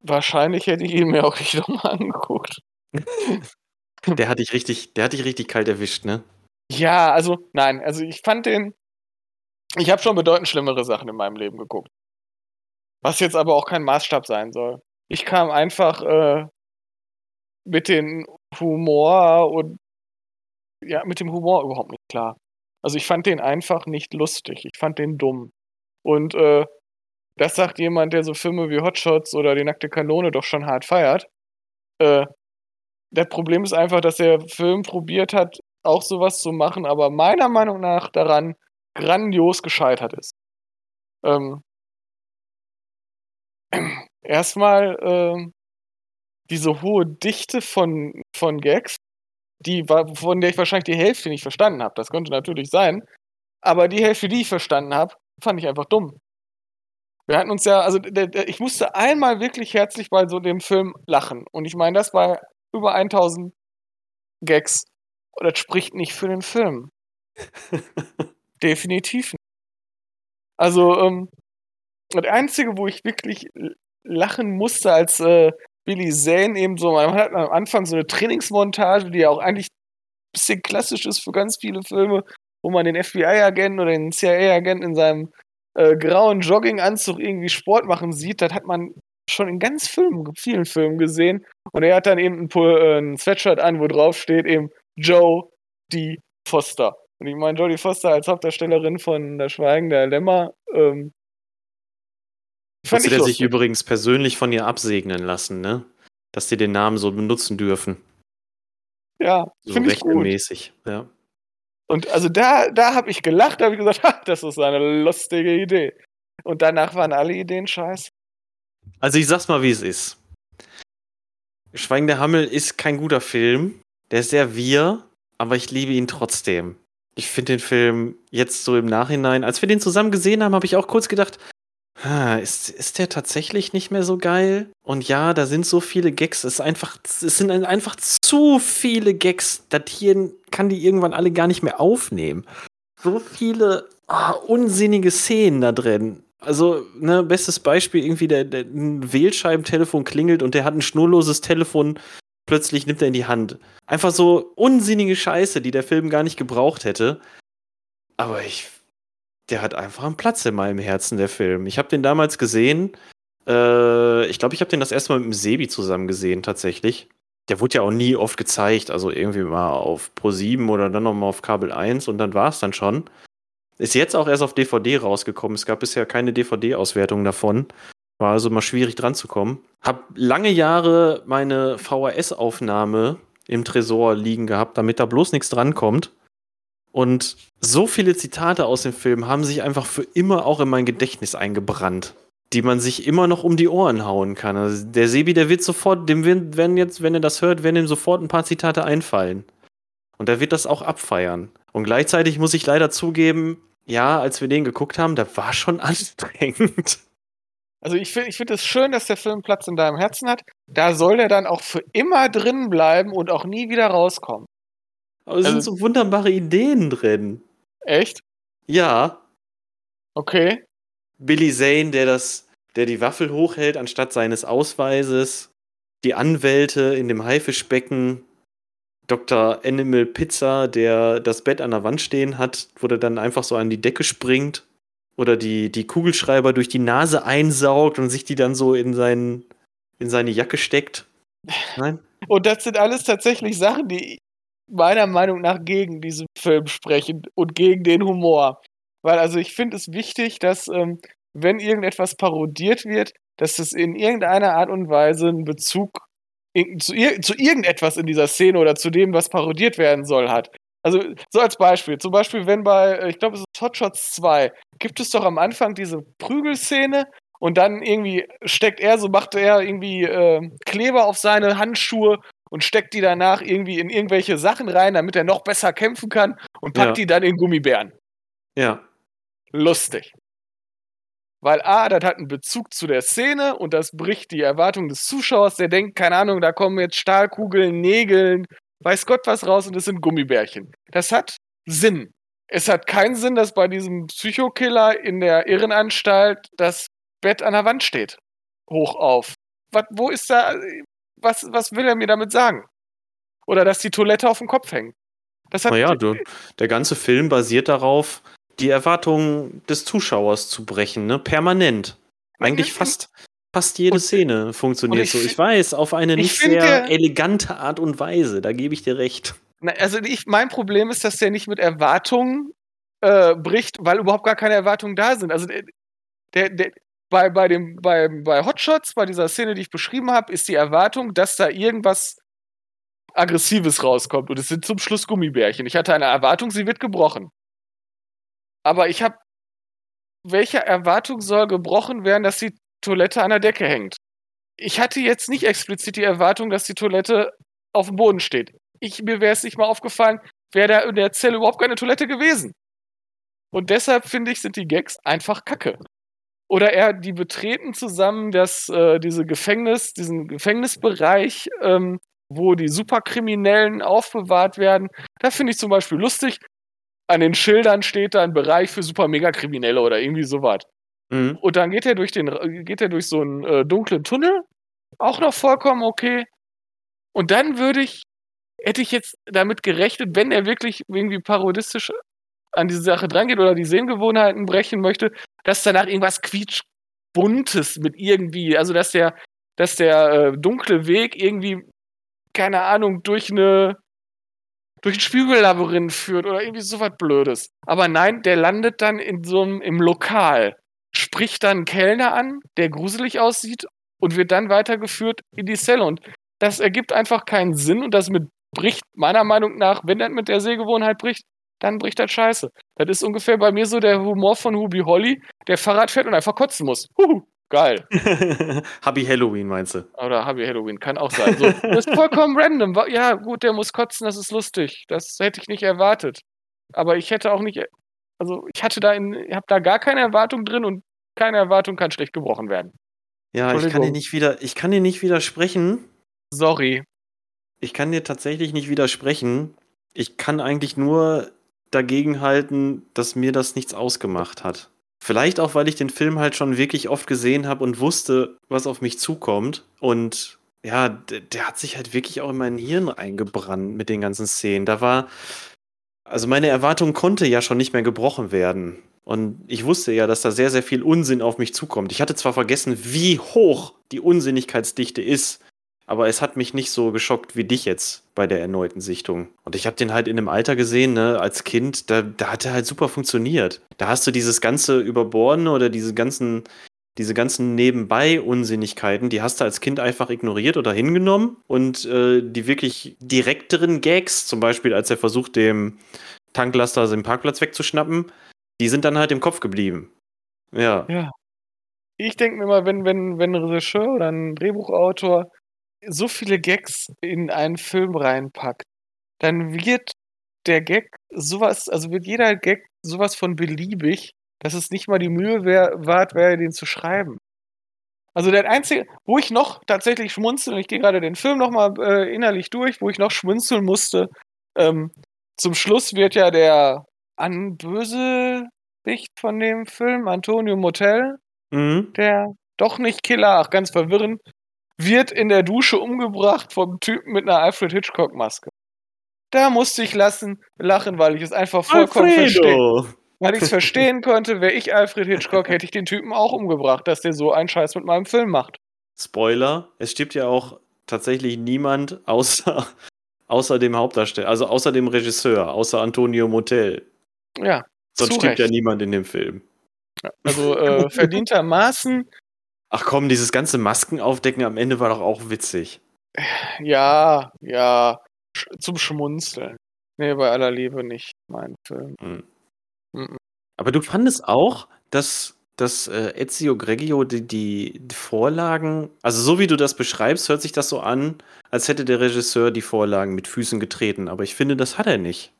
wahrscheinlich hätte ich ihn mir auch nicht nochmal angeguckt. Der hat dich richtig, der hat dich richtig kalt erwischt, ne? Ja, also nein, also ich fand den. Ich habe schon bedeutend schlimmere Sachen in meinem Leben geguckt. Was jetzt aber auch kein Maßstab sein soll. Ich kam einfach äh, mit dem Humor und ja, mit dem Humor überhaupt nicht klar. Also ich fand den einfach nicht lustig. Ich fand den dumm. Und äh, das sagt jemand, der so Filme wie Hotshots oder die nackte Kanone doch schon hart feiert. Äh, das Problem ist einfach, dass der Film probiert hat, auch sowas zu machen, aber meiner Meinung nach daran grandios gescheitert ist. Ähm, erstmal äh, diese hohe Dichte von, von Gags, die war, von der ich wahrscheinlich die Hälfte nicht verstanden habe. Das könnte natürlich sein. Aber die Hälfte, die ich verstanden habe, fand ich einfach dumm. Wir hatten uns ja, also der, der, ich musste einmal wirklich herzlich bei so dem Film lachen. Und ich meine, das war über 1000 Gags. Und das spricht nicht für den Film. Definitiv nicht. Also, ähm, das Einzige, wo ich wirklich lachen musste, als äh, Billy Zane eben so, man hat am Anfang so eine Trainingsmontage, die ja auch eigentlich ein bisschen klassisch ist für ganz viele Filme, wo man den FBI-Agenten oder den CIA-Agenten in seinem äh, grauen Jogginganzug irgendwie Sport machen sieht. Das hat man schon in ganz Filmen, vielen Filmen gesehen. Und er hat dann eben ein, äh, ein Sweatshirt an, wo drauf steht eben Joe D. Foster. Und ich meine, Jodie Foster als Hauptdarstellerin von Der Schweigen der Lämmer. Ähm, fand Musste der sich übrigens persönlich von ihr absegnen lassen, ne? Dass die den Namen so benutzen dürfen. Ja, so rechtmäßig, ja. Und also da, da habe ich gelacht, da habe ich gesagt, das ist eine lustige Idee. Und danach waren alle Ideen scheiße. Also ich sag's mal, wie es ist. Schweigen der Hammel ist kein guter Film. Der ist sehr wir, aber ich liebe ihn trotzdem. Ich finde den Film jetzt so im Nachhinein, als wir den zusammen gesehen haben, habe ich auch kurz gedacht, ist, ist der tatsächlich nicht mehr so geil? Und ja, da sind so viele Gags. Es, einfach, es sind einfach zu viele Gags. Das hier kann die irgendwann alle gar nicht mehr aufnehmen. So viele oh, unsinnige Szenen da drin. Also, ne, bestes Beispiel, irgendwie der, der ein Wählscheibentelefon klingelt und der hat ein schnurloses Telefon, plötzlich nimmt er in die Hand. Einfach so unsinnige Scheiße, die der Film gar nicht gebraucht hätte. Aber ich, der hat einfach einen Platz in meinem Herzen, der Film. Ich habe den damals gesehen, Äh, ich glaube, ich habe den das erste Mal mit dem Sebi zusammen gesehen, tatsächlich. Der wurde ja auch nie oft gezeigt. Also irgendwie mal auf Pro 7 oder dann nochmal auf Kabel 1 und dann war es dann schon. Ist jetzt auch erst auf DVD rausgekommen. Es gab bisher keine DVD-Auswertung davon. War also mal schwierig dran zu kommen. Hab lange Jahre meine VHS-Aufnahme im Tresor liegen gehabt, damit da bloß nichts drankommt. Und so viele Zitate aus dem Film haben sich einfach für immer auch in mein Gedächtnis eingebrannt, die man sich immer noch um die Ohren hauen kann. Also der Sebi, der wird sofort, dem werden jetzt, wenn er das hört, werden ihm sofort ein paar Zitate einfallen. Und er wird das auch abfeiern. Und gleichzeitig muss ich leider zugeben, ja, als wir den geguckt haben, da war schon anstrengend. Also ich finde ich find es schön, dass der Film Platz in deinem Herzen hat. Da soll der dann auch für immer drin bleiben und auch nie wieder rauskommen. Aber es also, sind so wunderbare Ideen drin. Echt? Ja. Okay. Billy Zane, der das, der die Waffel hochhält anstatt seines Ausweises. Die Anwälte in dem Haifischbecken. Dr. Animal Pizza, der das Bett an der Wand stehen hat, wo der dann einfach so an die Decke springt oder die, die Kugelschreiber durch die Nase einsaugt und sich die dann so in, seinen, in seine Jacke steckt. Nein? Und das sind alles tatsächlich Sachen, die meiner Meinung nach gegen diesen Film sprechen und gegen den Humor. Weil also ich finde es wichtig, dass ähm, wenn irgendetwas parodiert wird, dass es in irgendeiner Art und Weise einen Bezug zu, zu irgendetwas in dieser Szene oder zu dem, was parodiert werden soll, hat. Also, so als Beispiel. Zum Beispiel, wenn bei, äh, ich glaube, es ist Hot Shots 2, gibt es doch am Anfang diese Prügelszene und dann irgendwie steckt er, so macht er irgendwie äh, Kleber auf seine Handschuhe und steckt die danach irgendwie in irgendwelche Sachen rein, damit er noch besser kämpfen kann und packt ja. die dann in Gummibären. Ja. Lustig. Weil A, das hat einen Bezug zu der Szene und das bricht die Erwartung des Zuschauers, der denkt, keine Ahnung, da kommen jetzt Stahlkugeln, Nägeln, weiß Gott was raus und es sind Gummibärchen. Das hat Sinn. Es hat keinen Sinn, dass bei diesem Psychokiller in der Irrenanstalt das Bett an der Wand steht. Hoch auf. Was, wo ist da. Was, was will er mir damit sagen? Oder dass die Toilette auf dem Kopf hängt. Das naja, du, der ganze Film basiert darauf, die Erwartungen des Zuschauers zu brechen, ne? Permanent. Eigentlich fast, fast jede und, Szene funktioniert ich, so. Ich weiß, auf eine nicht sehr elegante Art und Weise. Da gebe ich dir recht. Na, also ich, mein Problem ist, dass der nicht mit Erwartungen äh, bricht, weil überhaupt gar keine Erwartungen da sind. Also der, der, der bei, bei, dem, bei, bei Hotshots, bei dieser Szene, die ich beschrieben habe, ist die Erwartung, dass da irgendwas Aggressives rauskommt. Und es sind zum Schluss Gummibärchen. Ich hatte eine Erwartung, sie wird gebrochen. Aber ich habe. Welche Erwartung soll gebrochen werden, dass die Toilette an der Decke hängt. Ich hatte jetzt nicht explizit die Erwartung, dass die Toilette auf dem Boden steht. Ich, mir wäre es nicht mal aufgefallen, wäre da in der Zelle überhaupt keine Toilette gewesen. Und deshalb finde ich, sind die Gags einfach kacke. Oder eher, die betreten zusammen das, äh, diese Gefängnis, diesen Gefängnisbereich, ähm, wo die Superkriminellen aufbewahrt werden. Da finde ich zum Beispiel lustig. An den Schildern steht da ein Bereich für Super-Mega-Kriminelle oder irgendwie sowas. Mhm. Und dann geht er durch den, geht er durch so einen äh, dunklen Tunnel. Auch noch vollkommen okay. Und dann würde ich, hätte ich jetzt damit gerechnet, wenn er wirklich irgendwie parodistisch an diese Sache drangeht oder die Sehgewohnheiten brechen möchte, dass danach irgendwas quietschbuntes mit irgendwie, also dass der, dass der äh, dunkle Weg irgendwie, keine Ahnung, durch eine durch ein Spiegellabyrinth führt oder irgendwie sowas Blödes. Aber nein, der landet dann in so einem im Lokal spricht dann einen Kellner an, der gruselig aussieht und wird dann weitergeführt in die Zelle. Und das ergibt einfach keinen Sinn und das mit bricht meiner Meinung nach, wenn das mit der Sehgewohnheit bricht, dann bricht das scheiße. Das ist ungefähr bei mir so der Humor von Hubi Holly, der Fahrrad fährt und einfach kotzen muss. Huhu, geil. Hubby Halloween meinst du? Oder Hubby Halloween, kann auch sein. So, das ist vollkommen random. Ja, gut, der muss kotzen, das ist lustig. Das hätte ich nicht erwartet. Aber ich hätte auch nicht also ich hatte da in, ich habe da gar keine Erwartung drin und keine Erwartung kann schlecht gebrochen werden. Ja, ich kann dir nicht wieder, ich kann dir nicht widersprechen. Sorry. Ich kann dir tatsächlich nicht widersprechen. Ich kann eigentlich nur dagegen halten, dass mir das nichts ausgemacht hat. Vielleicht auch, weil ich den Film halt schon wirklich oft gesehen habe und wusste, was auf mich zukommt. Und ja, der, hat sich halt wirklich auch in mein Hirn eingebrannt mit den ganzen Szenen. Da war, also meine Erwartung konnte ja schon nicht mehr gebrochen werden. Und ich wusste ja, dass da sehr, sehr viel Unsinn auf mich zukommt. Ich hatte zwar vergessen, wie hoch die Unsinnigkeitsdichte ist, aber es hat mich nicht so geschockt wie dich jetzt bei der erneuten Sichtung. Und ich habe den halt in einem Alter gesehen, ne, als Kind, da, da hat er halt super funktioniert. Da hast du dieses ganze Überbordene oder diese ganzen, diese ganzen Nebenbei-Unsinnigkeiten, die hast du als Kind einfach ignoriert oder hingenommen. Und äh, die wirklich direkteren Gags, zum Beispiel als er versucht, dem Tanklaster den Parkplatz wegzuschnappen, die sind dann halt im Kopf geblieben. Ja. Ja. Ich denke mir mal, wenn, wenn, wenn ein Regisseur oder ein Drehbuchautor so viele Gags in einen Film reinpackt, dann wird der Gag sowas, also wird jeder Gag sowas von beliebig, dass es nicht mal die Mühe wär, wert wäre, den zu schreiben. Also der einzige, wo ich noch tatsächlich schmunzeln, ich gehe gerade den Film nochmal äh, innerlich durch, wo ich noch schmunzeln musste, ähm, zum Schluss wird ja der Anbösewicht von dem Film, Antonio Motel, Mhm. der doch nicht Killer, ach ganz verwirrend, wird in der Dusche umgebracht vom Typen mit einer Alfred Hitchcock-Maske. Da musste ich lassen, lachen, weil ich es einfach vollkommen verstehe. Weil ich es verstehen konnte, wäre ich Alfred Hitchcock, hätte ich den Typen auch umgebracht, dass der so einen Scheiß mit meinem Film macht. Spoiler, es stirbt ja auch tatsächlich niemand außer, außer dem Hauptdarsteller, also außer dem Regisseur, außer Antonio Motel. Ja, Sonst stirbt ja niemand in dem Film. also äh, verdientermaßen, Ach komm, dieses ganze Maskenaufdecken am Ende war doch auch witzig. ja, ja, sch zum Schmunzeln. Nee, bei aller Liebe nicht, mein Film. Hm. Mhm. Aber du fandest auch, dass, dass äh, Ezio Greggio die, die, die Vorlagen, also so wie du das beschreibst, hört sich das so an, als hätte der Regisseur die Vorlagen mit Füßen getreten. Aber ich finde, das hat er nicht.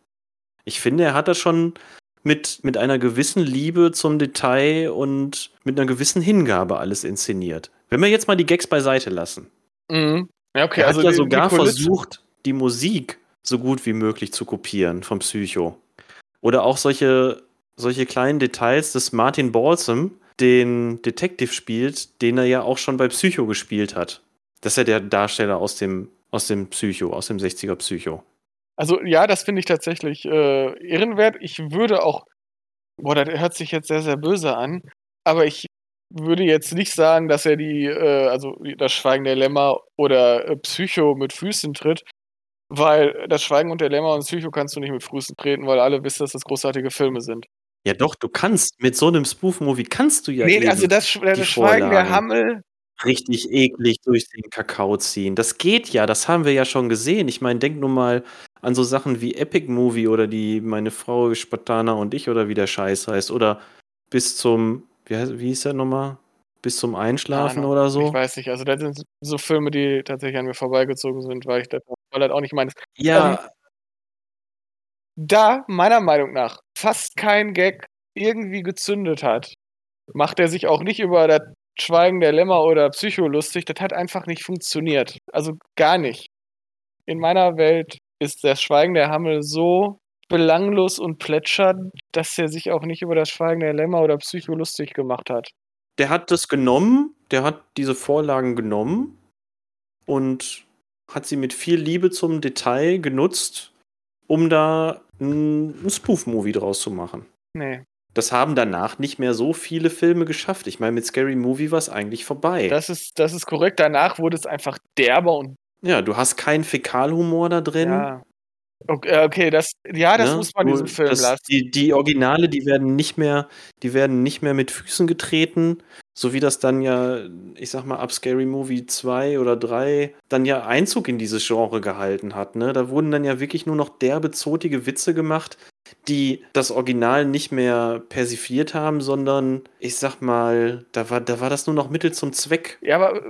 Ich finde, er hat das schon mit, mit einer gewissen Liebe zum Detail und mit einer gewissen Hingabe alles inszeniert. Wenn wir jetzt mal die Gags beiseite lassen. Mhm. Ja, okay, Er also hat ja die- die sogar Kulisse- versucht, die Musik so gut wie möglich zu kopieren vom Psycho. Oder auch solche, solche kleinen Details, dass Martin Balsam den Detective spielt, den er ja auch schon bei Psycho gespielt hat. Das ist ja der Darsteller aus dem, aus dem Psycho, aus dem 60er Psycho. Also ja, das finde ich tatsächlich äh, ehrenwert. Ich würde auch, boah, das hört sich jetzt sehr, sehr böse an, aber ich würde jetzt nicht sagen, dass er die, äh, also das Schweigen der Lämmer oder äh, Psycho mit Füßen tritt, weil das Schweigen und der Lämmer und Psycho kannst du nicht mit Füßen treten, weil alle wissen, dass das großartige Filme sind. Ja doch, du kannst, mit so einem Spoof-Movie kannst du ja nee, also das, das Schweigen der. Hammel, richtig eklig durch den Kakao ziehen. Das geht ja, das haben wir ja schon gesehen. Ich meine, denk nur mal an so Sachen wie Epic Movie oder die Meine Frau Spartaner und ich oder wie der Scheiß heißt. Oder bis zum, wie, heißt, wie hieß der nochmal? Bis zum Einschlafen Ahnung. oder so. ich weiß nicht, also das sind so Filme, die tatsächlich an mir vorbeigezogen sind, weil ich das, weil das auch nicht meines. Ja, da meiner Meinung nach fast kein Gag irgendwie gezündet hat, macht er sich auch nicht über das Schweigen der Lämmer oder Psycho lustig. Das hat einfach nicht funktioniert. Also gar nicht. In meiner Welt ist das Schweigen der Hammel so belanglos und plätschernd, dass er sich auch nicht über das Schweigen der Lämmer oder Psycho lustig gemacht hat. der hat das genommen, der hat diese Vorlagen genommen und hat sie mit viel Liebe zum Detail genutzt, um da ein, ein Spoof-Movie draus zu machen. Nee, Das haben danach nicht mehr so viele Filme geschafft. Ich meine, mit Scary Movie war es eigentlich vorbei. das ist, das ist korrekt. Danach wurde es einfach derber und ja, du hast keinen Fäkalhumor da drin. ja. Okay, okay, das, ja, das ne? muss man diesem Film das, lassen. Die, die Originale, die werden nicht mehr, die werden nicht mehr mit Füßen getreten, so wie das dann ja, ich sag mal, ab Scary Movie 2 oder 3 dann ja Einzug in dieses Genre gehalten hat. Ne? Da wurden dann ja wirklich nur noch derbe, zotige Witze gemacht, die das Original nicht mehr persifliert haben, sondern ich sag mal, da war, da war das nur noch Mittel zum Zweck. Ja, aber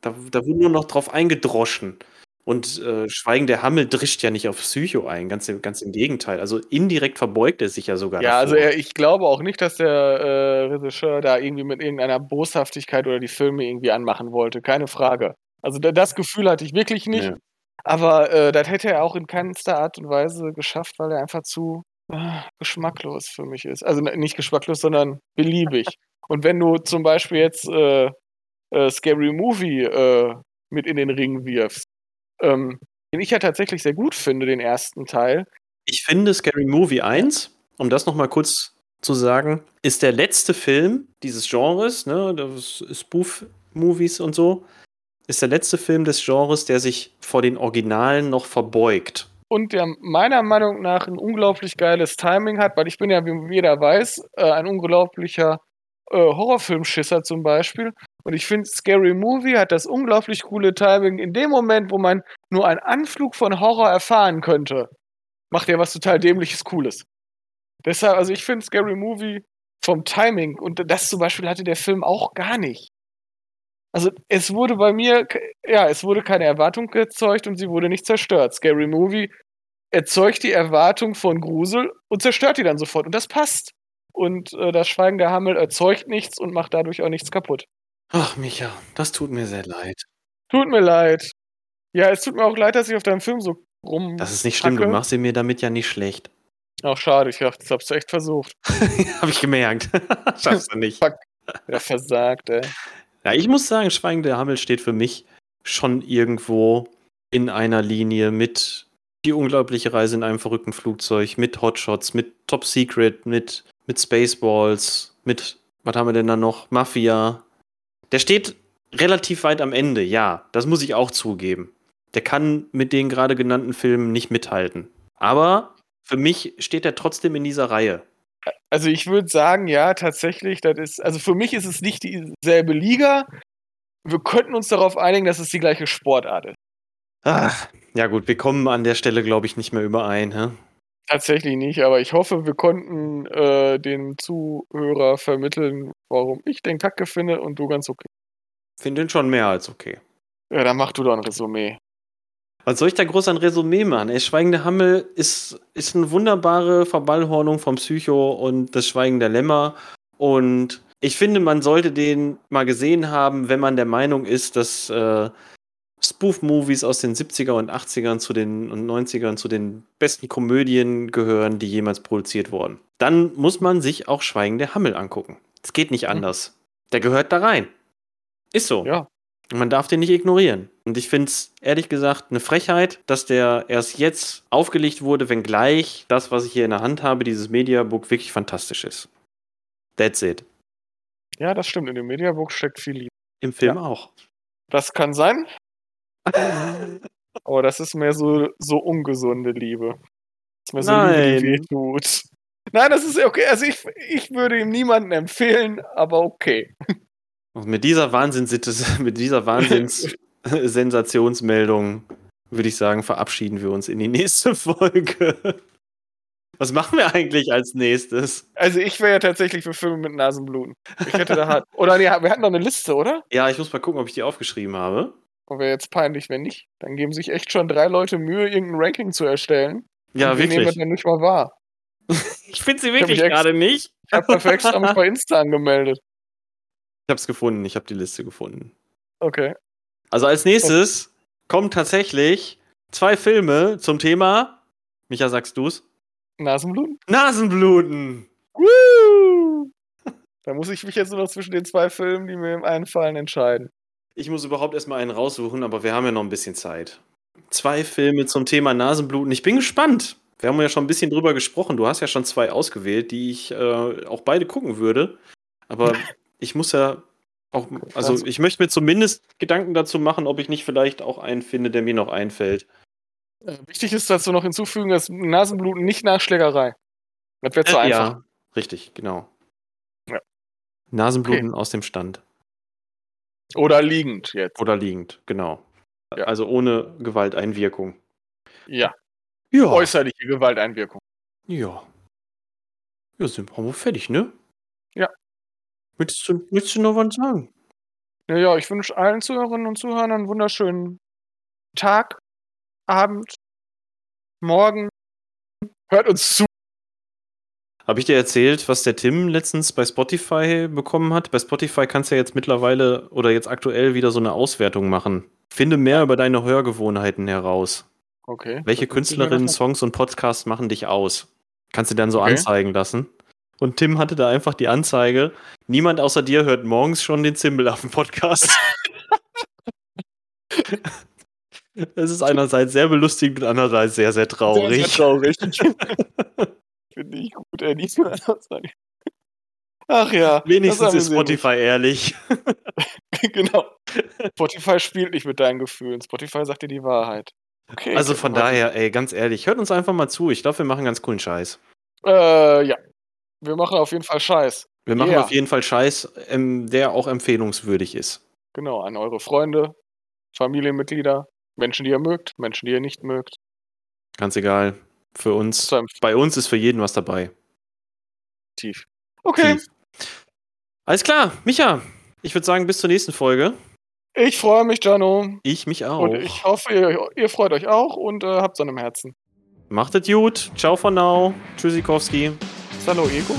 Da, da wurde nur noch drauf eingedroschen. Und äh, Schweigen der Hammel drischt ja nicht auf Psycho ein, ganz, im- ganz im Gegenteil. Also indirekt verbeugt er sich ja sogar. Ja, also davor. er, ich glaube auch nicht, dass der äh, Regisseur da irgendwie mit irgendeiner Boshaftigkeit oder die Filme irgendwie anmachen wollte. Keine Frage. Also da, das Gefühl hatte ich wirklich nicht. Nee. Aber äh, das hätte er auch in keinster Art und Weise geschafft, weil er einfach zu geschmacklos für mich ist. Also ne, nicht geschmacklos, sondern beliebig. und wenn du zum Beispiel jetzt äh, äh, Scary Movie äh, mit in den Ring wirfst, ähm, den ich ja tatsächlich sehr gut finde, den ersten Teil. Ich finde Scary Movie 1, um das nochmal kurz zu sagen, ist der letzte Film dieses Genres, ne, das Spoof-Movies und so, ist der letzte Film des Genres, der sich vor den Originalen noch verbeugt. Und der meiner Meinung nach ein unglaublich geiles Timing hat, weil ich bin ja, wie jeder weiß, äh, ein unglaublicher äh, Horrorfilmschisser zum Beispiel. Und ich finde, Scary Movie hat das unglaublich coole Timing. In dem Moment, wo man nur einen Anflug von Horror erfahren könnte, macht er was total dämliches, Cooles. Deshalb, also ich finde Scary Movie vom Timing, und das zum Beispiel hatte der Film auch gar nicht. Also es wurde bei mir, ja, es wurde keine Erwartung erzeugt und sie wurde nicht zerstört. Scary Movie erzeugt die Erwartung von Grusel und zerstört die dann sofort. Und das passt. Und äh, das Schweigen der Hammel erzeugt nichts und macht dadurch auch nichts kaputt. Ach, Micha, das tut mir sehr leid. Tut mir leid. Ja, es tut mir auch leid, dass ich auf deinem Film so rum. Das ist nicht schlimm, du machst sie mir damit ja nicht schlecht. Ach, schade, ich dachte, das hab's echt versucht. Hab ich gemerkt. Schaffst du nicht. Fuck. Ja, versagt, ey. Ja, ich muss sagen, Schweigen der Hammel steht für mich schon irgendwo in einer Linie mit Die unglaubliche Reise in einem verrückten Flugzeug, mit Hotshots, mit Top Secret, mit, mit Spaceballs, mit, was haben wir denn da noch? Mafia. Der steht relativ weit am Ende, ja, das muss ich auch zugeben. Der kann mit den gerade genannten Filmen nicht mithalten. Aber für mich steht er trotzdem in dieser Reihe. Also ich würde sagen, ja, tatsächlich, das ist, also für mich ist es nicht dieselbe Liga. Wir könnten uns darauf einigen, dass es die gleiche Sportart ist. Ach, ja gut, wir kommen an der Stelle, glaube ich, nicht mehr überein. Hä? Tatsächlich nicht, aber ich hoffe, wir konnten äh, dem Zuhörer vermitteln, warum ich den Kacke finde und du ganz okay. Finde ihn schon mehr als okay. Ja, dann mach du doch ein Resümee. Was soll ich da groß an Resümee machen? Ey, Schweigende Hammel ist, ist eine wunderbare Verballhornung vom Psycho und das Schweigen der Lämmer. Und ich finde, man sollte den mal gesehen haben, wenn man der Meinung ist, dass äh, Spoof-Movies aus den 70er und 80ern zu den und 90ern zu den besten Komödien gehören, die jemals produziert wurden. Dann muss man sich auch Schweigen der Hammel angucken. Es geht nicht mhm. anders. Der gehört da rein. Ist so. Ja. Man darf den nicht ignorieren. Und ich finde es ehrlich gesagt eine Frechheit, dass der erst jetzt aufgelegt wurde, wenngleich das, was ich hier in der Hand habe, dieses Mediabook, wirklich fantastisch ist. That's it. Ja, das stimmt. In dem Mediabook steckt viel Liebe. Im Film ja. auch. Das kann sein. Aber das ist mehr so, so ungesunde Liebe. Das ist mehr so Nein. Liebe, die tut. Nein, das ist okay. Also ich, ich würde ihm niemanden empfehlen, aber okay. Und mit dieser Wahnsinns mit dieser Wahnsinns-Sensationsmeldung würde ich sagen, verabschieden wir uns in die nächste Folge. Was machen wir eigentlich als nächstes? Also ich wäre ja tatsächlich für Filme mit Nasenbluten. Ich hätte da halt. Oder nee, wir hatten noch eine Liste, oder? Ja, ich muss mal gucken, ob ich die aufgeschrieben habe. Und wäre jetzt peinlich, wenn nicht. Dann geben sich echt schon drei Leute Mühe, irgendein Ranking zu erstellen. Ja, Und wirklich. Wir nehmen das dann nicht mal wahr. ich finde sie wirklich gerade nicht. Ich habe dafür extra mich bei Insta angemeldet. Ich habe es gefunden, ich habe die Liste gefunden. Okay. Also als nächstes kommen tatsächlich zwei Filme zum Thema. Micha, sagst du's? Nasenbluten? Nasenbluten. Woo! Da muss ich mich jetzt nur noch zwischen den zwei Filmen, die mir einfallen, entscheiden. Ich muss überhaupt erstmal einen raussuchen, aber wir haben ja noch ein bisschen Zeit. Zwei Filme zum Thema Nasenbluten. Ich bin gespannt. Wir haben ja schon ein bisschen drüber gesprochen. Du hast ja schon zwei ausgewählt, die ich äh, auch beide gucken würde. Aber ich muss ja auch, also ich möchte mir zumindest Gedanken dazu machen, ob ich nicht vielleicht auch einen finde, der mir noch einfällt. Äh, Wichtig ist dazu noch hinzufügen, dass Nasenbluten nicht nach Schlägerei. Das wäre zu Äh, einfach. Ja, richtig, genau. Ja. Nasenbluten aus dem Stand. Oder liegend jetzt. Oder liegend, genau. Ja. Also ohne Gewalteinwirkung. Ja. Ja. Äußerliche Gewalteinwirkung. Ja. Ja, sind wir fertig, ne? Ja. Möchtest du, möchtest du noch was sagen? Ja, ja, ich wünsche allen Zuhörerinnen und Zuhörern einen wunderschönen Tag, Abend, Morgen. Hört uns zu. Habe ich dir erzählt, was der Tim letztens bei Spotify bekommen hat? Bei Spotify kannst du ja jetzt mittlerweile oder jetzt aktuell wieder so eine Auswertung machen. Finde mehr über deine Hörgewohnheiten heraus. Okay. Welche Künstlerinnen, Songs und Podcasts machen dich aus? Kannst du dann so Okay. anzeigen lassen. Und Tim hatte da einfach die Anzeige, niemand außer dir hört morgens schon den Zimbelaffen-Podcast. Es ist einerseits sehr belustigend und andererseits sehr, sehr traurig. Sehr, sehr traurig. Finde ich gut, Aussage. Ach ja. Wenigstens ist Spotify ehrlich. genau. Spotify spielt nicht mit deinen Gefühlen. Spotify sagt dir die Wahrheit. Okay. Also von daher, ey, ganz ehrlich, hört uns einfach mal zu. Ich glaube, wir machen ganz coolen Scheiß. Äh, ja. Wir machen auf jeden Fall Scheiß. Wir machen yeah. auf jeden Fall Scheiß, ähm, der auch empfehlungswürdig ist. Genau, an eure Freunde, Familienmitglieder, Menschen, die ihr mögt, Menschen, die ihr nicht mögt. Ganz egal. Für uns, bei uns ist für jeden was dabei. Tief. Okay. Tief. Alles klar, Micha. Ich würde sagen, bis zur nächsten Folge. Ich freue mich, Jano. Ich mich auch. Und ich hoffe, ihr, ihr freut euch auch und äh, habt Sonne im Herzen. Macht es gut. Ciao von now. Tschüssikowski. Hallo, Ego.